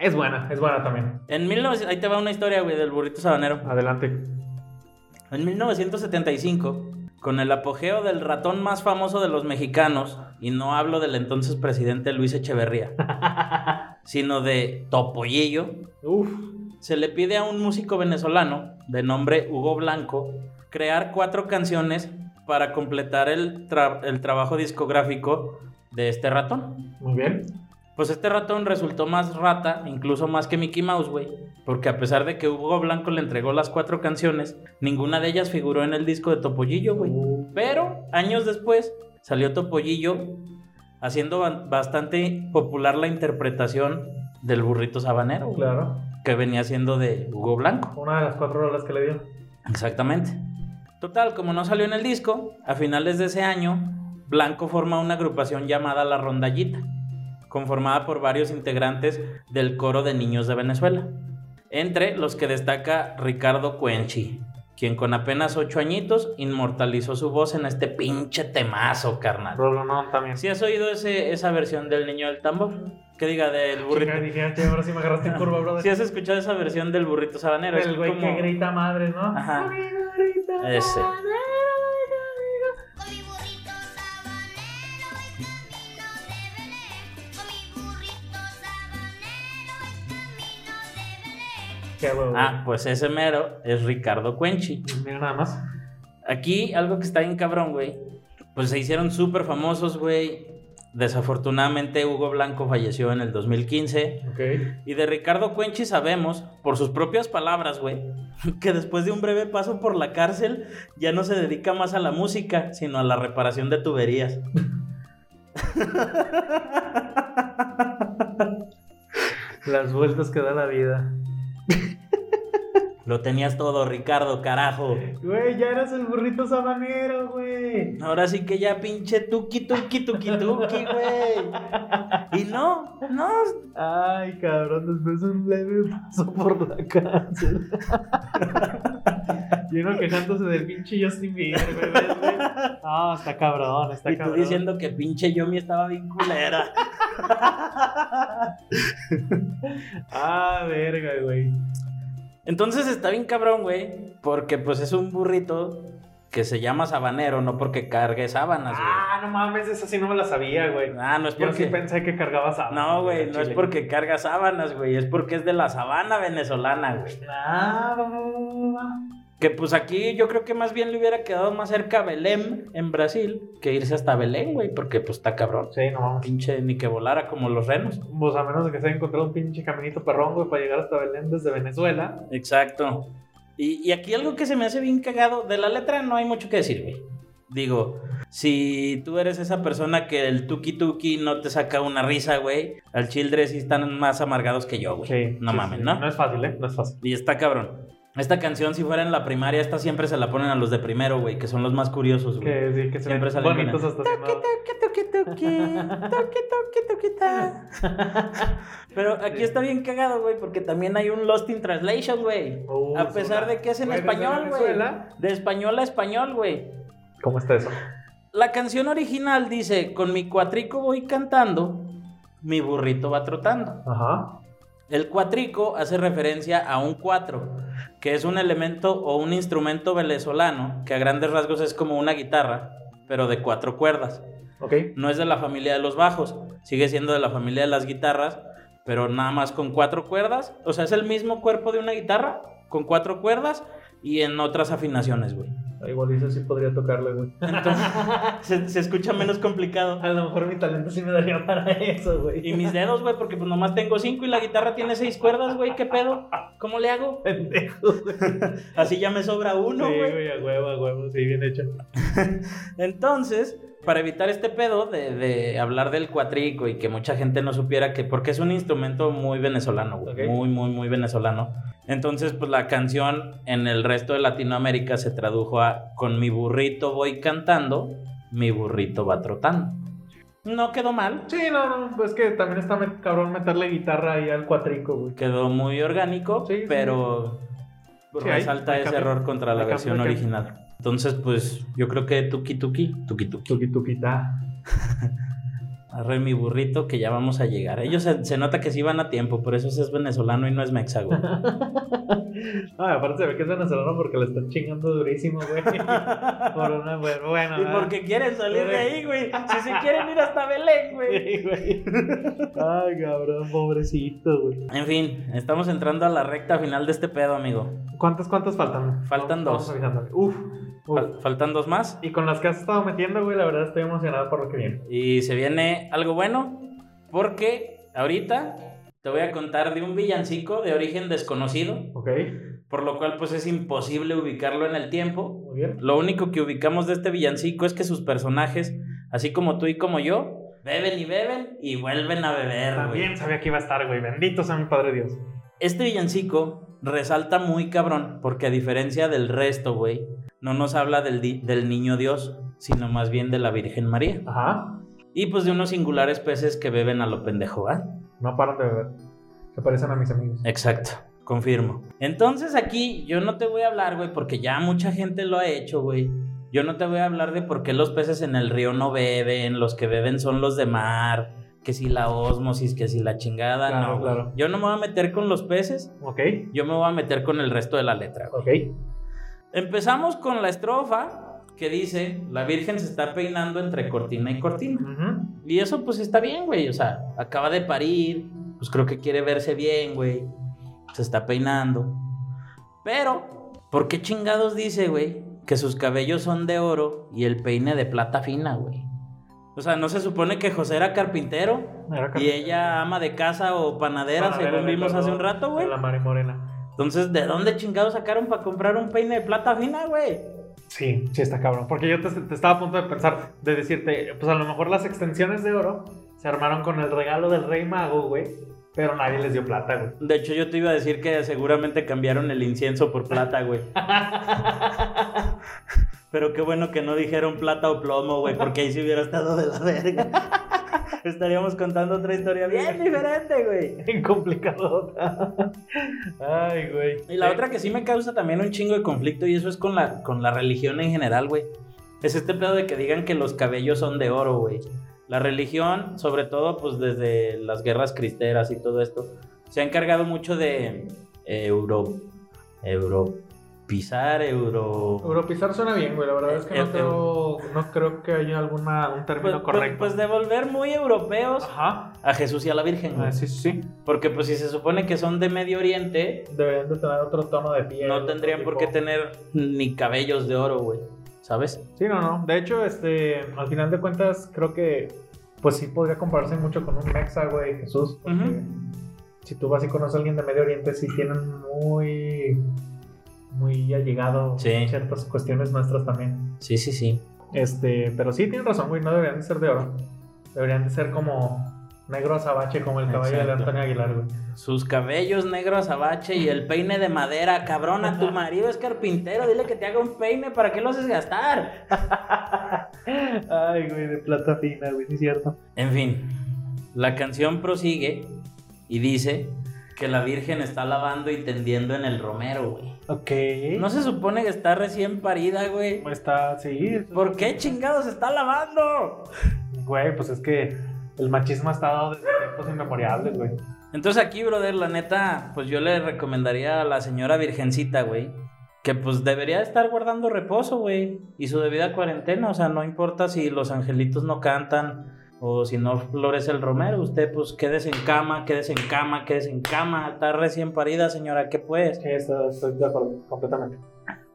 Es buena, es buena también. En 19... Ahí te va una historia, güey, del burrito sabanero. Adelante. En 1975, con el apogeo del ratón más famoso de los mexicanos, y no hablo del entonces presidente Luis Echeverría, sino de Topollillo, Uf. se le pide a un músico venezolano de nombre Hugo Blanco crear cuatro canciones para completar el, tra- el trabajo discográfico de este ratón. Muy bien. Pues este ratón resultó más rata, incluso más que Mickey Mouse, güey. Porque a pesar de que Hugo Blanco le entregó las cuatro canciones, ninguna de ellas figuró en el disco de Topollillo, güey. Pero años después salió Topollillo haciendo ba- bastante popular la interpretación del burrito sabanero, Claro. que venía siendo de Hugo Blanco. Una de las cuatro rolas que le dio. Exactamente. Total, como no salió en el disco, a finales de ese año, Blanco forma una agrupación llamada La Rondallita, conformada por varios integrantes del coro de niños de Venezuela, entre los que destaca Ricardo Cuenchi, quien con apenas ocho añitos inmortalizó su voz en este pinche temazo, carnal. Rolonón también. Si has oído ese, esa versión del niño del tambor, que diga del burrito. "Che, ahora sí me agarraste en curva, brother. Si has escuchado esa versión del burrito sabanero, es el güey como- que grita madre, ¿no? Ajá. Amigo, grita Ese. Qué. Ah, pues ese mero es Ricardo Cuenchi. Mira nada más. Aquí algo que está bien cabrón, güey. Pues se hicieron súper famosos, güey. Desafortunadamente Hugo Blanco falleció en el 2015. Ok. Y de Ricardo Cuenchi sabemos, por sus propias palabras, güey, que después de un breve paso por la cárcel ya no se dedica más a la música, sino a la reparación de tuberías. Las vueltas que da la vida. Lo tenías todo, Ricardo, carajo. Güey, ya eras el burrito sabanero, güey. Ahora sí que ya pinche tuki tuki tuki tuki, güey. Y no, no. Ay, cabrón, después un leve paso por la cárcel. y uno quejándose del pinche Justin Bieber, güey. Ah, está cabrón, está Y tú cabrón. diciendo que pinche Yomi estaba bien culera. Ah, verga, güey. Entonces está bien cabrón, güey. Porque pues es un burrito que se llama sabanero, no porque cargue sábanas, güey. Ah, no mames, esa sí no me la sabía, güey. Ah, no es Yo sí porque. pensé que cargaba sábanas. No, güey, no es porque carga sábanas, güey. Es porque es de la sabana venezolana, güey. Ah, va, va, va, va. Que pues aquí yo creo que más bien le hubiera quedado más cerca a Belém, en Brasil, que irse hasta Belén, güey. Porque pues está cabrón. Sí, no mames. Pinche ni que volara como los renos. Pues a menos de que se haya encontrado un pinche caminito perrón, güey, para llegar hasta Belén desde Venezuela. Exacto. Y, y aquí algo que se me hace bien cagado, de la letra no hay mucho que decir, güey. Digo, si tú eres esa persona que el tuki tuki no te saca una risa, güey, al childre sí están más amargados que yo, güey. Sí. no sí, mames, sí. ¿no? No es fácil, ¿eh? No es fácil. Y está cabrón. Esta canción, si fuera en la primaria, esta siempre se la ponen a los de primero, güey, que son los más curiosos, güey. Que sí, que Siempre salen bonitos hasta tuki, tuki, tuki, ta. Pero aquí está bien cagado, güey, porque también hay un Lost in Translation, güey. A pesar de que es en español, güey. De español a español, güey. ¿Cómo está eso? La canción original dice, con mi cuatrico voy cantando, mi burrito va trotando. Ajá. El cuatrico hace referencia a un cuatro, que es un elemento o un instrumento venezolano que a grandes rasgos es como una guitarra, pero de cuatro cuerdas. Ok. No es de la familia de los bajos, sigue siendo de la familia de las guitarras, pero nada más con cuatro cuerdas. O sea, es el mismo cuerpo de una guitarra, con cuatro cuerdas y en otras afinaciones, güey. Ah, Igual eso sí podría tocarle, güey. Entonces, se, se escucha menos complicado. A lo mejor mi talento sí me daría para eso, güey. Y mis dedos, güey, porque pues nomás tengo cinco y la guitarra tiene seis cuerdas, güey, ¿qué pedo? ¿Cómo le hago? Pendejo. Así ya me sobra uno, sí, güey, a huevo, a huevo, sí, bien hecho. Entonces, para evitar este pedo de, de hablar del cuatrico y que mucha gente no supiera que, porque es un instrumento muy venezolano, güey, muy, muy, muy venezolano. Entonces, pues la canción en el resto de Latinoamérica se tradujo a Con mi burrito voy cantando, mi burrito va trotando. No quedó mal, Sí, no, no, pues que también está met- cabrón meterle guitarra ahí al cuatrico, güey. quedó muy orgánico, Sí, sí. pero Sí, hay- resalta hay ese cambio. error contra la versión cambio. original. Entonces, pues yo creo que tuki tuki, tuki tuki. Tuki tuquita. Arre mi burrito que ya vamos a llegar. Ellos se, se nota que sí van a tiempo, por eso es venezolano y no es mexa, güey. Ah, aparte se ve que es venezolano porque le están chingando durísimo, güey. Por una, bueno, bueno. Y porque quieren salir de ahí, güey. Si se quieren ir hasta Belén, güey. Sí, güey. Ay, cabrón, pobrecito, güey. En fin, estamos entrando a la recta final de este pedo, amigo. ¿Cuántos, cuántos faltan? Faltan Vamos- dos. vamos uf. Fal- faltan dos más. Y con las que has estado metiendo, güey, la verdad estoy emocionado por lo que viene. Y se viene algo bueno, porque ahorita te voy a contar de un villancico de origen desconocido, ¿Ok? por lo cual pues es imposible ubicarlo en el tiempo. Muy bien. Lo único que ubicamos de este villancico es que sus personajes, así como tú y como yo, beben y beben y vuelven a beber, güey. También sabía que iba a estar, güey. Bendito sea mi Padre Dios. Este villancico resalta muy cabrón, porque a diferencia del resto, güey, no nos habla del, del niño Dios, sino más bien de la Virgen María. Ajá. Y pues de unos singulares peces que beben a lo pendejo, ¿va? No paran de beber. Se parecen a mis amigos. Exacto, confirmo. Entonces aquí yo no te voy a hablar, güey, porque ya mucha gente lo ha hecho, güey. Yo no te voy a hablar de por qué los peces en el río no beben, los que beben son los de mar, que si la osmosis, que si la chingada, Claro, no. güey. claro. Yo no me voy a meter con los peces, ¿Ok? yo me voy a meter con el resto de la letra, güey. ¿Ok? Empezamos con la estrofa que dice, la Virgen se está peinando entre cortina y cortina. Y eso pues está bien, güey. O sea, acaba de parir, pues creo que quiere verse bien, güey. Se está peinando. Pero, ¿por qué chingados dice, güey, que sus cabellos son de oro y el peine de plata fina, güey? O sea, ¿no se supone que José era carpintero Era y ella ama de casa o panadera, Panadera, según vimos hace un rato, güey? de La Mari Morena. Entonces, ¿de dónde chingados sacaron para comprar un peine de plata fina, güey? Sí, sí está cabrón. Porque yo te, te estaba a punto de pensar, de decirte, pues a lo mejor las extensiones de oro se armaron con el regalo del rey mago, güey. Pero nadie les dio plata, güey. De hecho, yo te iba a decir que seguramente cambiaron el incienso por plata, güey. Pero qué bueno que no dijeron plata o plomo, güey, porque ahí sí hubiera estado de la verga. Estaríamos contando otra historia bien diferente, güey. Bien complicado. Ay, güey. Y la Sí. otra que sí me causa también un chingo de conflicto, y eso es con la, con la religión en general, güey. Es este pedo de que digan que los cabellos son de oro, güey. La religión, sobre todo, pues desde las guerras cristeras y todo esto, se ha encargado mucho de euro, europisar, euro... Europizar suena bien, güey. La verdad es que Eh, no eh, creo, no creo que haya alguna, un Pues, término pues- correcto. pues devolver muy europeos Ajá. a Jesús y a la Virgen. Ah, sí, sí. Porque pues si se supone que son de Medio Oriente, Deberían de tener otro tono de piel. no tendrían por qué tener ni cabellos de oro, güey. ¿Sabes? Sí, no, no. De hecho, este, al final de cuentas, creo que, pues sí podría compararse mucho con un Mexa, güey, Jesús. Porque si tú vas y conoces a alguien de Medio Oriente, sí tienen muy, muy allegado Sí. ciertas cuestiones nuestras también. Sí, sí, sí. Este, pero sí tienen razón, güey, no deberían de ser de oro. Deberían de ser como negro azabache, como el caballo de. Antonio Aguilar, güey. Sus cabellos negros azabache y el peine de madera. Cabrón, a tu marido es carpintero. Dile que te haga un peine. ¿Para qué lo haces gastar? Ay, güey, de plata fina, güey, sí es cierto. En fin, la canción prosigue y dice que la Virgen está lavando y tendiendo en el romero, güey. Ok. No se supone que está recién parida, güey. Está, sí. ¿Por qué chingados está lavando? Güey, pues es que el machismo ha estado desde tiempos inmemoriales, güey. Entonces aquí, brother, la neta, pues yo le recomendaría a la señora Virgencita, güey, que pues debería estar guardando reposo, güey, y su debida cuarentena, o sea, no importa si los angelitos no cantan o si no florece el romero, usted pues quédese en cama, quédese en cama, quédese en cama, está recién parida, señora, ¿qué pues? Sí, estoy, estoy de acuerdo, completamente.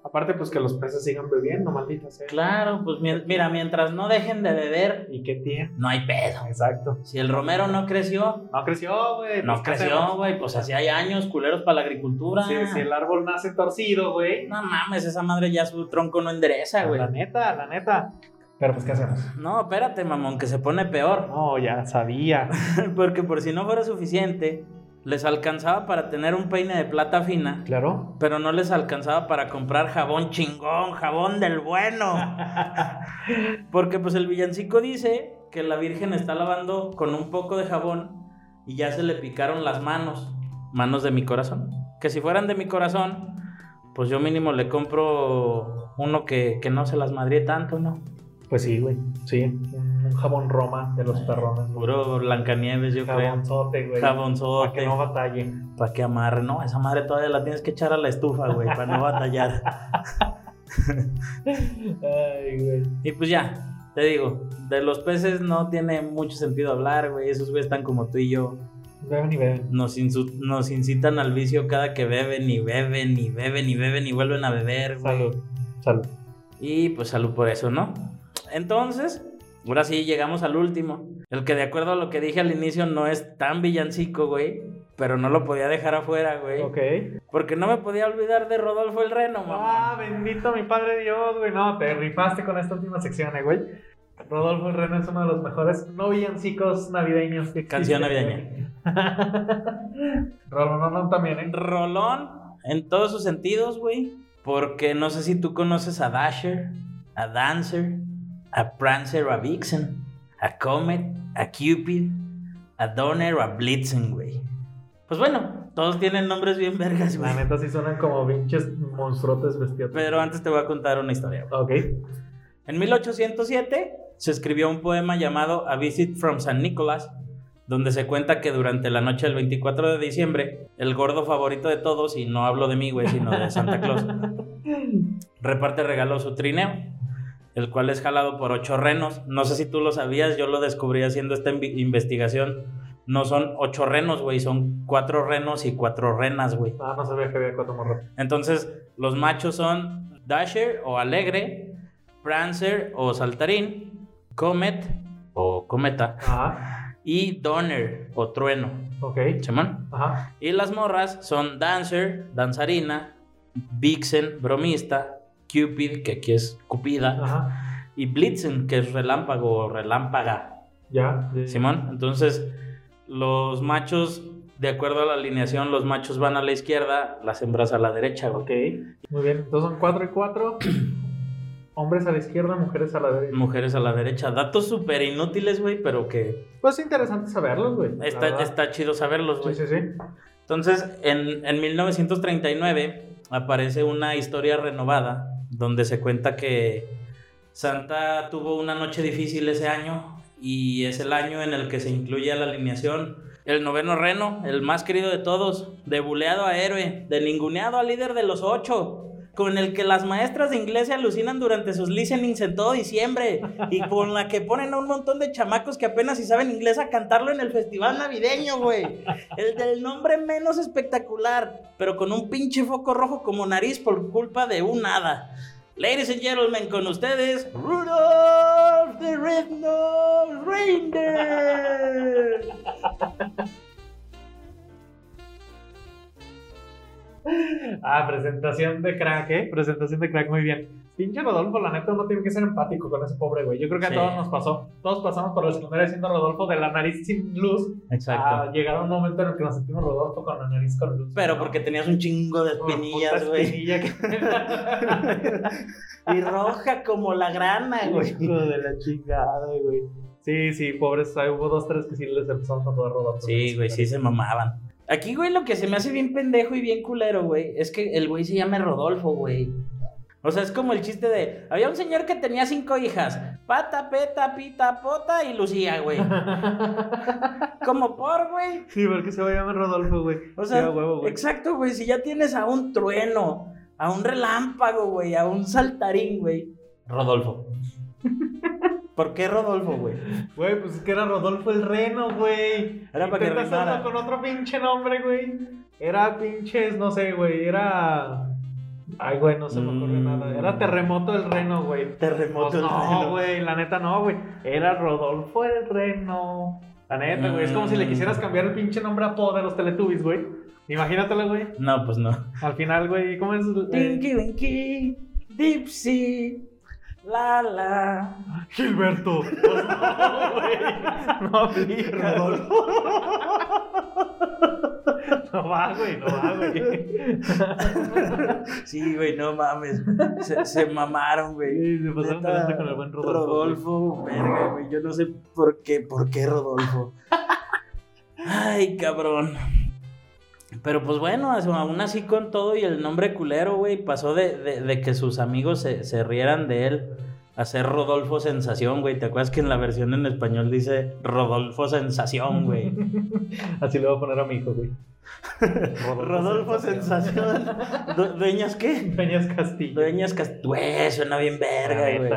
Aparte, pues que los peces sigan bebiendo, maldita sea. Claro, pues mi- mira, mientras no dejen de beber, ¿Y qué tiene? no hay pedo. Exacto. Si el romero no creció, No creció, güey. no pues, ¿qué creció, güey, pues así hay años culeros para la agricultura. Si, si el árbol nace torcido, güey. No mames, esa madre ya su tronco no endereza, güey. La neta, la neta. Pero pues, ¿qué hacemos? No, espérate, mamón, que se pone peor. No, ya sabía. Porque por si no fuera suficiente, les alcanzaba para tener un peine de plata fina, Claro. pero no les alcanzaba para comprar jabón chingón, jabón del bueno. Porque pues el villancico dice que la Virgen está lavando con un poco de jabón y ya se le picaron las manos, manos de mi corazón. Que si fueran de mi corazón, pues yo mínimo le compro uno que, que no se las madrie tanto, ¿no? Pues sí, güey. Sí. Un, jabón Roma de los perrones. güey. Puro Blancanieves, yo creo. Jabonzote, güey. Jabonzote. Para que no batalle. Para que amarre, no, esa madre todavía la tienes que echar a la estufa, güey, para no batallar. Ay, güey. Y pues ya, te digo, de los peces no tiene mucho sentido hablar, güey, esos güeyes están como tú y yo. Beben y beben. Nos, nos incitan al vicio cada que beben y beben y beben y beben y vuelven a beber, güey. Salud. Salud. Y pues salud por eso, ¿no? Entonces, ahora sí llegamos al último. El que de acuerdo a lo que dije al inicio no es tan villancico, güey. Pero no lo podía dejar afuera, güey. Ok. Porque no me podía olvidar de Rodolfo el Reno, mamá. Ah, bendito mi padre Dios, güey. No, te rifaste con esta última sección, eh, güey. Rodolfo el Reno es uno de los mejores no villancicos navideños que existen. Canción navideña. Rolón también, ¿eh? Rolón en todos sus sentidos, güey. Porque no sé si tú conoces a Dasher, a Dancer, a Prancer o a Vixen, a Comet, a Cupid, a Donner o a Blitzen, güey. Pues bueno, todos tienen nombres bien vergas, güey. La neta sí suenan como pinches monstruotes vestidos. Pero antes te voy a contar una historia. güey. Ok. En 1807 se escribió un poema llamado A Visit from San Nicholas, donde se cuenta que durante la noche del 24 de diciembre, el gordo favorito de todos, y no hablo de mí, güey, sino de Santa Claus, reparte regalos su trineo, el cual es jalado por ocho renos. No sé si tú lo sabías, yo lo descubrí haciendo esta investigación. No son ocho renos, güey, son cuatro renos y cuatro renas, güey. Ah, no sabía que había cuatro morros. Entonces, los machos son Dasher o Alegre, Prancer o Saltarín, Comet o Cometa Ajá. y Donner o Trueno. Ok. ¿Simón? Ajá. Y las morras son Dancer, Danzarina, Vixen, Bromista, Cupid, que aquí es Cupida, Ajá. y Blitzen, que es Relámpago o Relámpaga. Ya. Simón, entonces los machos, de acuerdo a la alineación, los machos van a la izquierda, las hembras a la derecha, güey. Ok. Muy bien. Entonces son cuatro y cuatro. Hombres a la izquierda, mujeres a la derecha. Mujeres a la derecha. Datos súper inútiles, güey, pero que Pues interesante saberlos, güey. está, está chido saberlos, Sí, güey. sí, sí. Entonces, en, en 1939 aparece una historia renovada donde se cuenta que Santa tuvo una noche difícil ese año y es el año en el que se incluye a la alineación el noveno reno, el más querido de todos, de buleado a héroe, de ninguneado a líder de los ocho, con el que las maestras de inglés se alucinan durante sus listenings en todo diciembre y con la que ponen a un montón de chamacos que apenas si saben inglés a cantarlo en el festival navideño, güey. El del nombre menos espectacular, pero con un pinche foco rojo como nariz por culpa de un hada. Ladies and gentlemen, con ustedes, Rudolph the Red-Nosed Reindeer. Ah, presentación de crack, ¿eh? Presentación de crack, muy bien. Pinche Rodolfo, la neta, uno tiene que ser empático con ese pobre güey. Yo creo que Sí. a todos nos pasó. Todos pasamos por la secundaria siendo Rodolfo de la nariz sin luz. Exacto. A llegar a un momento en el que nos sentimos Rodolfo con la nariz con luz. Pero ¿no? porque tenías un chingo de espinillas, güey. espinilla que- Y roja como la grana, güey. Hijo de la chingada, güey. Sí, sí, pobres. Hubo dos, tres que sí les empezaron a todo Rodolfo. Sí, güey, sí se mamaban. Aquí, güey, lo que se me hace bien pendejo y bien culero, güey, es que el güey se llama Rodolfo, güey. O sea, es como el chiste de, había un señor que tenía cinco hijas, Pata, peta, pita, pota y Lucía, güey. Como por, güey. Sí, porque se va a llamar Rodolfo, güey. O sea, huevo, güey. exacto, güey. Si ya tienes a un trueno, a un relámpago, güey, a un saltarín, güey. Rodolfo. ¿Por qué Rodolfo, güey? Güey, pues es que era Rodolfo el Reno, güey. Era para que Intenta rimara. hacerlo con otro pinche nombre, güey. Era pinches, no sé, güey. Era. Ay, güey, no se me ocurre Mm. nada. Era Terremoto el Reno, güey. Terremoto Pues el no, Reno. güey, la neta no, güey. Era Rodolfo el Reno. La neta, güey. Es como si le Mm. quisieras cambiar el pinche nombre a Poe de los Teletubbies, güey. Imagínatelo, güey. No, pues no. Al final, güey, ¿cómo es? Eh, Tinky Winky, Dipsy, la la. Gilberto. Pues no, güey. No aplica. Rodolfo. No va, güey, no va, güey. Sí, güey, no mames. Se, se mamaron, güey. Sí, se pasaron de Neta, lanza con el buen Rodolfo. Rodolfo, verga, güey. Yo no sé por qué, por qué Rodolfo. Ay, cabrón. Pero pues bueno, aún así con todo y el nombre culero, güey, pasó de, de- de que sus amigos se, se rieran de él a ser Rodolfo Sensación, güey. ¿Te acuerdas que en la versión en español dice Rodolfo Sensación, güey? Así le voy a poner a mi hijo, güey. Rodolfo Sensación. Du- ¿Dueñas qué? Peñas Castillo. Dueñas Cast... Güey, suena bien verga, güey.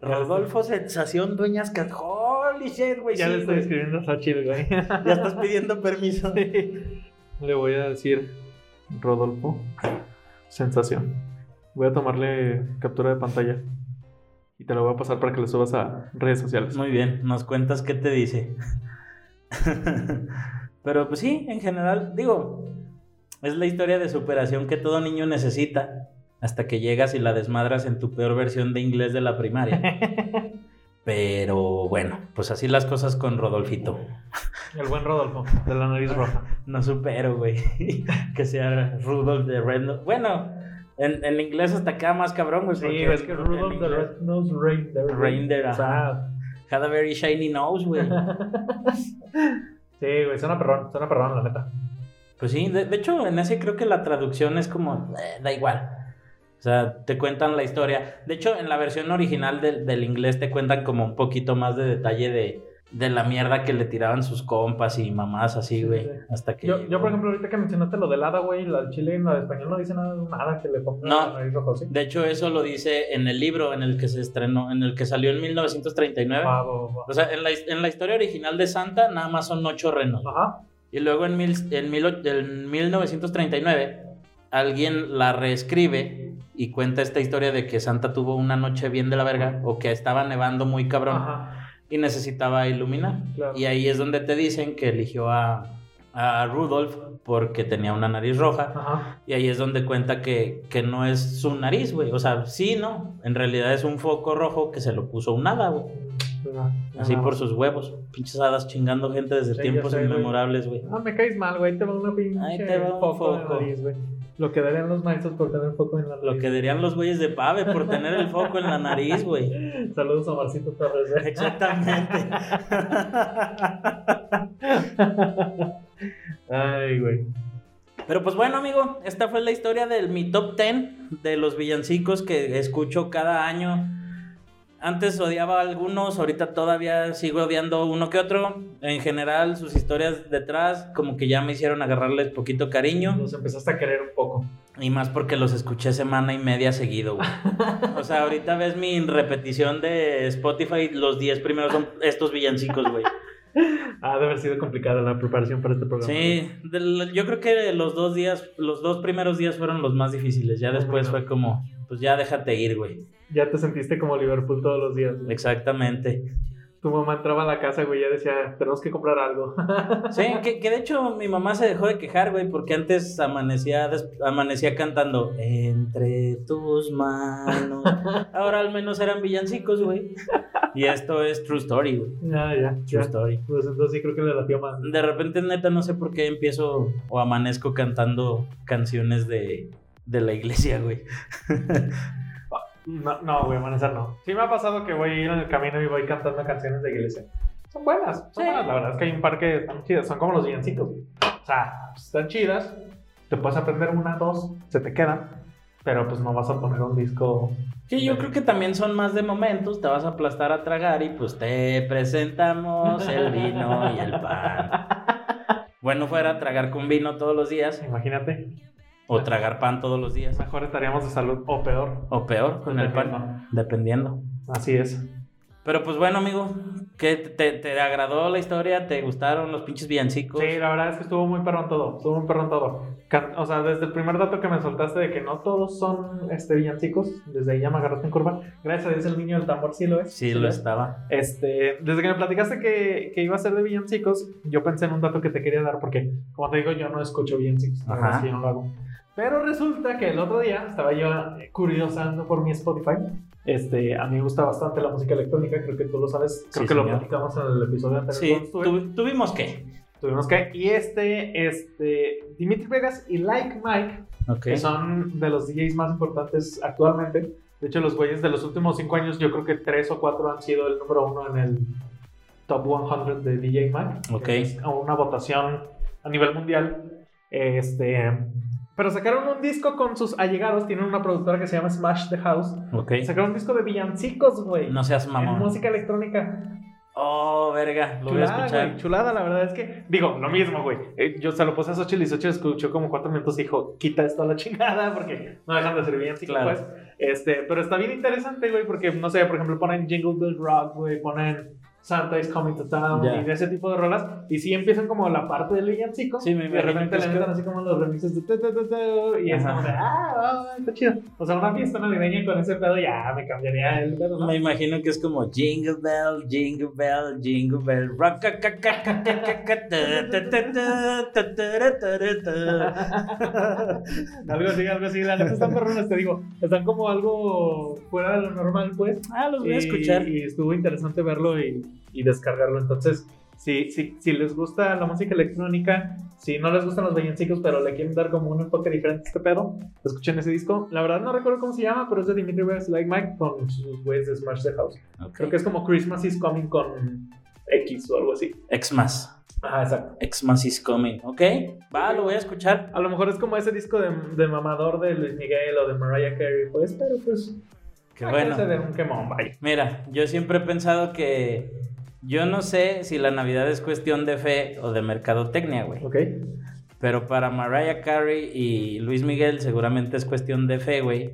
Rodolfo Sensación, Dueñas Cast... Holy shit, güey. Ya sí, le estoy escribiendo a Xochitl, güey. Ya estás pidiendo permiso. Le voy a decir Rodolfo. Sensación. Voy a tomarle captura de pantalla. Y te lo voy a pasar para que lo subas a redes sociales. Muy bien, nos cuentas qué te dice. Pero pues sí, en general, digo, es la historia de superación que todo niño necesita hasta que llegas y la desmadras en tu peor versión de inglés de la primaria. Pero bueno, pues así las cosas con Rodolfito. El buen Rodolfo, de la nariz roja. No supero, güey, que sea Rudolph de Red Nose. Bueno, en, en inglés hasta queda más cabrón, güey. Sí, es que the inglés- Red Nose Reindeer. Reindeer, sea, Had a very shiny nose, güey. sí, güey, suena perrón, suena perrón, la neta. Pues sí, de, de hecho en ese creo que la traducción es como, eh, da igual. O sea, te cuentan la historia. De hecho, en la versión original del, del inglés te cuentan como un poquito más de detalle de, de la mierda que le tiraban sus compas y mamás así, Sí, güey. sí. Hasta que... Yo, por ejemplo, ahorita que mencionaste lo del hada, güey, la chile en la de español no dice nada, nada que le ponga No. nariz roja, ¿sí? De hecho, eso lo dice en el libro en el que se estrenó, en el que salió en 1939. Va, va, va. O sea, en la, en la historia original de Santa nada más son ocho renos. Ajá. Y luego en, mil, en, mil, en 1939 alguien la reescribe y cuenta esta historia de que Santa tuvo una noche bien de la verga o que estaba nevando muy cabrón Ajá. y necesitaba iluminar. Claro. Y ahí es donde te dicen que eligió a, a Rudolph porque tenía una nariz roja. Ajá. Y ahí es donde cuenta que, que no es su nariz, güey. O sea, sí, no. En realidad es un foco rojo que se lo puso un hada, güey. Así por sus huevos. Pinches hadas chingando gente desde Sí, tiempos sé, inmemorables, güey. Ah, me caes mal, güey. Te va una pinche Ahí te va un foco nariz. Lo que darían los maestros por tener foco en la nariz. Lo que dirían los güeyes de Pave por tener el foco en la nariz, güey. Saludos a Marcito Torres, güey. Exactamente. Ay, güey. Pero pues bueno, amigo, esta fue la historia de mi top 10 de los villancicos que escucho cada año. Antes odiaba a algunos, ahorita todavía sigo odiando uno que otro. En general, sus historias detrás, como que ya me hicieron agarrarles poquito cariño. Los empezaste a querer un poco. Y más porque los escuché semana y media seguido, güey. O sea, ahorita ves mi repetición de Spotify, los 10 primeros son estos villancicos, güey. Ah, debe haber sido complicada la preparación para este programa. Sí, del- yo creo que los dos días, los dos primeros días fueron los más difíciles. Ya después fue como, pues ya déjate ir, güey. Ya te sentiste como Liverpool todos los días. güey. Exactamente. Tu mamá entraba a la casa, güey, ya decía, tenemos que comprar algo. Sí, que, que de hecho mi mamá se dejó de quejar, güey, porque antes amanecía, amanecía cantando Entre tus manos. Ahora al menos eran villancicos, güey. Y esto es True Story, güey. ya, ya, True ya. Story. Pues entonces sí creo que le latió más. De repente, neta, no sé por qué empiezo o amanezco cantando canciones de, de la iglesia, güey. No, no, güey, amanecer no. Sí me ha pasado que voy en el camino y voy cantando canciones de iglesia. Son buenas, son Sí. buenas. La verdad es que hay un par que están chidas. Son como los villancicos. güey. O sea, están chidas. Te puedes aprender una, dos, se te quedan. Pero pues no vas a poner un disco. Que yo creo que también son más de momentos, te vas a aplastar a tragar y pues te presentamos el vino y el pan. Bueno fuera tragar con vino todos los días Imagínate. O tragar pan todos los días. Mejor estaríamos de salud o peor. O peor, con el pan, dependiendo. Así es. Pero pues bueno, amigo, ¿qué te, te agradó la historia? ¿Te gustaron los pinches villancicos? Sí, la verdad es que estuvo muy perrón todo. Estuvo muy perrón todo. O sea, desde el primer dato que me soltaste de que no todos son este, villancicos, desde ahí ya me agarraste en curva. Gracias a Dios el niño del tambor sí lo es. Sí, lo estaba. Este, desde que me platicaste que, que iba a ser de villancicos, yo pensé en un dato que te quería dar porque, como te digo, yo no escucho villancicos, Ajá. es yo no lo hago. Pero resulta que el otro día estaba yo curiosando por mi Spotify. Este, a mí me gusta bastante la música electrónica, creo que tú lo sabes, creo Sí, que lo señor. platicamos en el episodio anterior. Sí, tuvimos que. Tuvimos que, y este, este, Dimitri Vegas y Like Mike, Ok. que son de los DJs más importantes actualmente. De hecho, los güeyes de los últimos cinco años, yo creo que tres o cuatro han sido el número uno en el top 100 de DJ Mag. Ok. Es una votación a nivel mundial. Este, pero sacaron un disco con sus allegados. Tienen una productora que se llama Smash the House. Ok. Sacaron un disco de villancicos, güey. No seas en mamón. música electrónica. Oh, verga, lo voy a Chulada, escuchar. güey, chulada, la verdad es que, digo, lo mismo, güey. Eh, yo se lo puse a Xochitl y Xochitl escuchó como cuatro minutos y dijo, quita esto a la chingada porque no dejan de ser bien Claro. pues. Este, pero está bien interesante, güey, porque, no sé, por ejemplo, ponen Jingle Bell Rock, güey, ponen Santa is Coming to Town yeah. y de ese tipo de rolas. Y sí empiezan como la parte del villancico. Sí, me y de repente le metan así como los remixes de. Tu, tu, tu, y es como de. Ah, oh, está chido. O sea, una fiesta navideña con ese pedo ya me cambiaría el pedo. ¿no? Me imagino que es como Jingle Bell, Jingle Bell, Jingle Bell. Rock, algo así, algo así. La neta están perrones, te digo. Están como algo fuera de lo normal, pues. Ah, los voy a escuchar. Y estuvo interesante verlo y y descargarlo. Entonces, si, si, si les gusta la música electrónica, si no les gustan los villancicos, pero le quieren dar como un enfoque diferente a este pedo, escuchen ese disco. La verdad no recuerdo cómo se llama, pero es de Dimitri Vegas Like Mike con sus güeyes de Smash the House. Ok. Creo que es como Christmas is Coming con X o algo así. Xmas. Ajá, exacto. Xmas is coming. Ok. Va, lo voy a escuchar. A lo mejor es como ese disco de, de mamador de Luis Miguel o de Mariah Carey, pues, pero pues. Bueno. que hacer un quemón, vaya. Mira, yo siempre he pensado que yo no sé si la Navidad es cuestión de fe o de mercadotecnia, güey. ¿Ok? Pero para Mariah Carey y Luis Miguel seguramente es cuestión de fe, güey.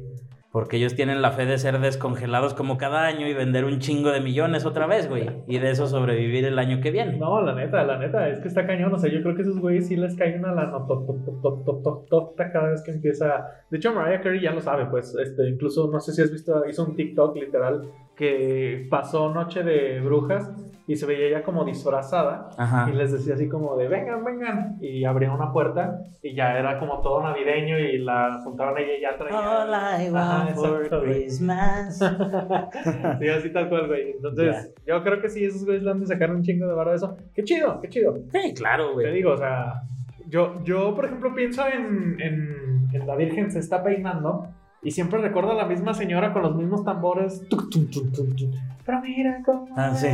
Porque ellos tienen la fe de ser descongelados como cada año y vender un chingo de millones otra vez, güey. Y de eso sobrevivir el año que viene. No, la neta, la neta, es que está cañón. O sea, yo creo que esos güeyes sí les cae una la notototototota cada vez que empieza. De hecho, Mariah Carey ya lo sabe, pues. Este, incluso, no sé si has visto, hizo un TikTok literal que pasó Noche de Brujas y se veía ya como disfrazada. Ajá. Y les decía así como de, vengan, vengan. Y abría una puerta y ya era como todo navideño y la juntaron a ella y ya traía... All I Ajá, want for exacto, güey. Christmas. Sí, así tal cual, güey. Entonces, yo creo que sí, esos güeyes le han de sacar un chingo de varo de eso. Qué chido, qué chido. Sí, claro, Te güey. digo, o sea, yo, yo por ejemplo, pienso en, en, en la Virgen se está peinando y siempre recuerdo a la misma señora con los mismos tambores. Tuc, tuc, tuc, tuc, tuc. Pero mira cómo. Ah, sí.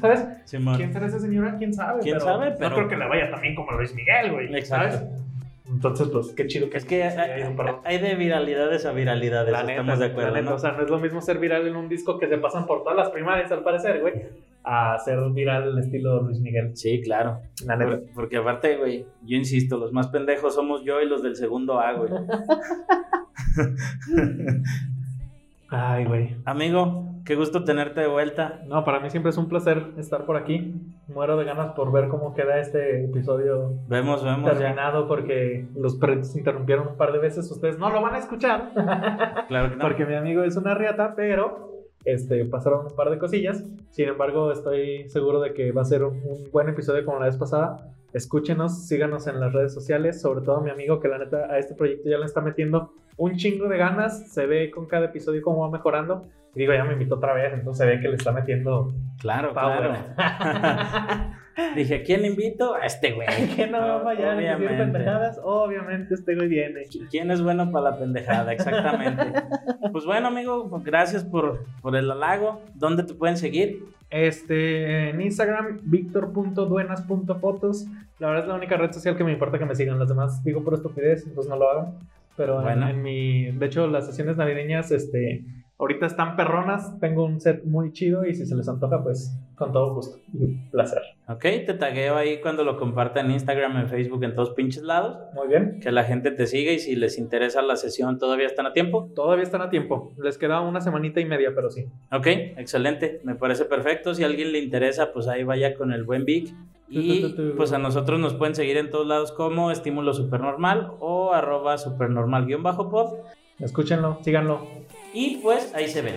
¿Sabes? Simón. ¿Quién será esa señora? ¿Quién sabe? ¿Quién sabe? Pero- No creo que le vaya también como Luis Miguel, güey. Exacto. ¿Sabes? Entonces, pues, qué chido que Es que hay, perro. hay de viralidades a viralidades, La neta, estamos de la acuerdo, neta, ¿no? O sea, no es lo mismo ser viral en un disco que se pasan por todas las primarias, al parecer, güey, a ser viral el estilo Luis Miguel. Sí, claro. La neta. Por- porque aparte, güey, yo insisto, los más pendejos somos yo y los del segundo A, güey. Ay, güey. Amigo, qué gusto tenerte de vuelta. No, para mí siempre es un placer estar por aquí. Muero de ganas por ver cómo queda este episodio Vemos, vemos ya. terminado porque los perritos interrumpieron un par de veces. Ustedes no lo van a escuchar Claro que no. porque mi amigo es una riata, pero este, pasaron un par de cosillas. Sin embargo, estoy seguro de que va a ser un, un buen episodio como la vez pasada. Escúchenos, síganos en las redes sociales, sobre todo mi amigo que la neta a este proyecto ya le está metiendo un chingo de ganas. Se ve con cada episodio cómo va mejorando. Y digo, ya me invitó otra vez, entonces se ve que le está metiendo Claro, Power. claro. Dije, ¿a quién invito? A este güey. que no va a fallar en decir Obviamente. pendejadas. Obviamente este güey viene. ¿Quién es bueno para la pendejada? Exactamente. Pues bueno, amigo, pues gracias por, por el halago. ¿Dónde te pueden seguir? Este, en Instagram, victor.duenas.fotos. La verdad es la única red social que me importa que me sigan. Las demás digo por estupidez, entonces no lo hagan. Pero en- mi. De hecho, las sesiones navideñas, este. Ahorita están perronas. Tengo un set muy chido y si se les antoja, pues con todo gusto y placer. Ok, te tagueo ahí cuando lo comparta en Instagram, en Facebook, en todos pinches lados. Muy bien. Que la gente te siga y si les interesa la sesión, ¿todavía están a tiempo? Todavía están a tiempo. Les queda una semanita y media, pero sí. Ok, excelente, me parece perfecto. Si a alguien le interesa, pues ahí vaya con el buen Vic. Y pues a nosotros nos pueden seguir en todos lados como estímulo supernormal o arroba supernormal guion bajo pod. Escúchenlo, síganlo. Y pues ahí se ven.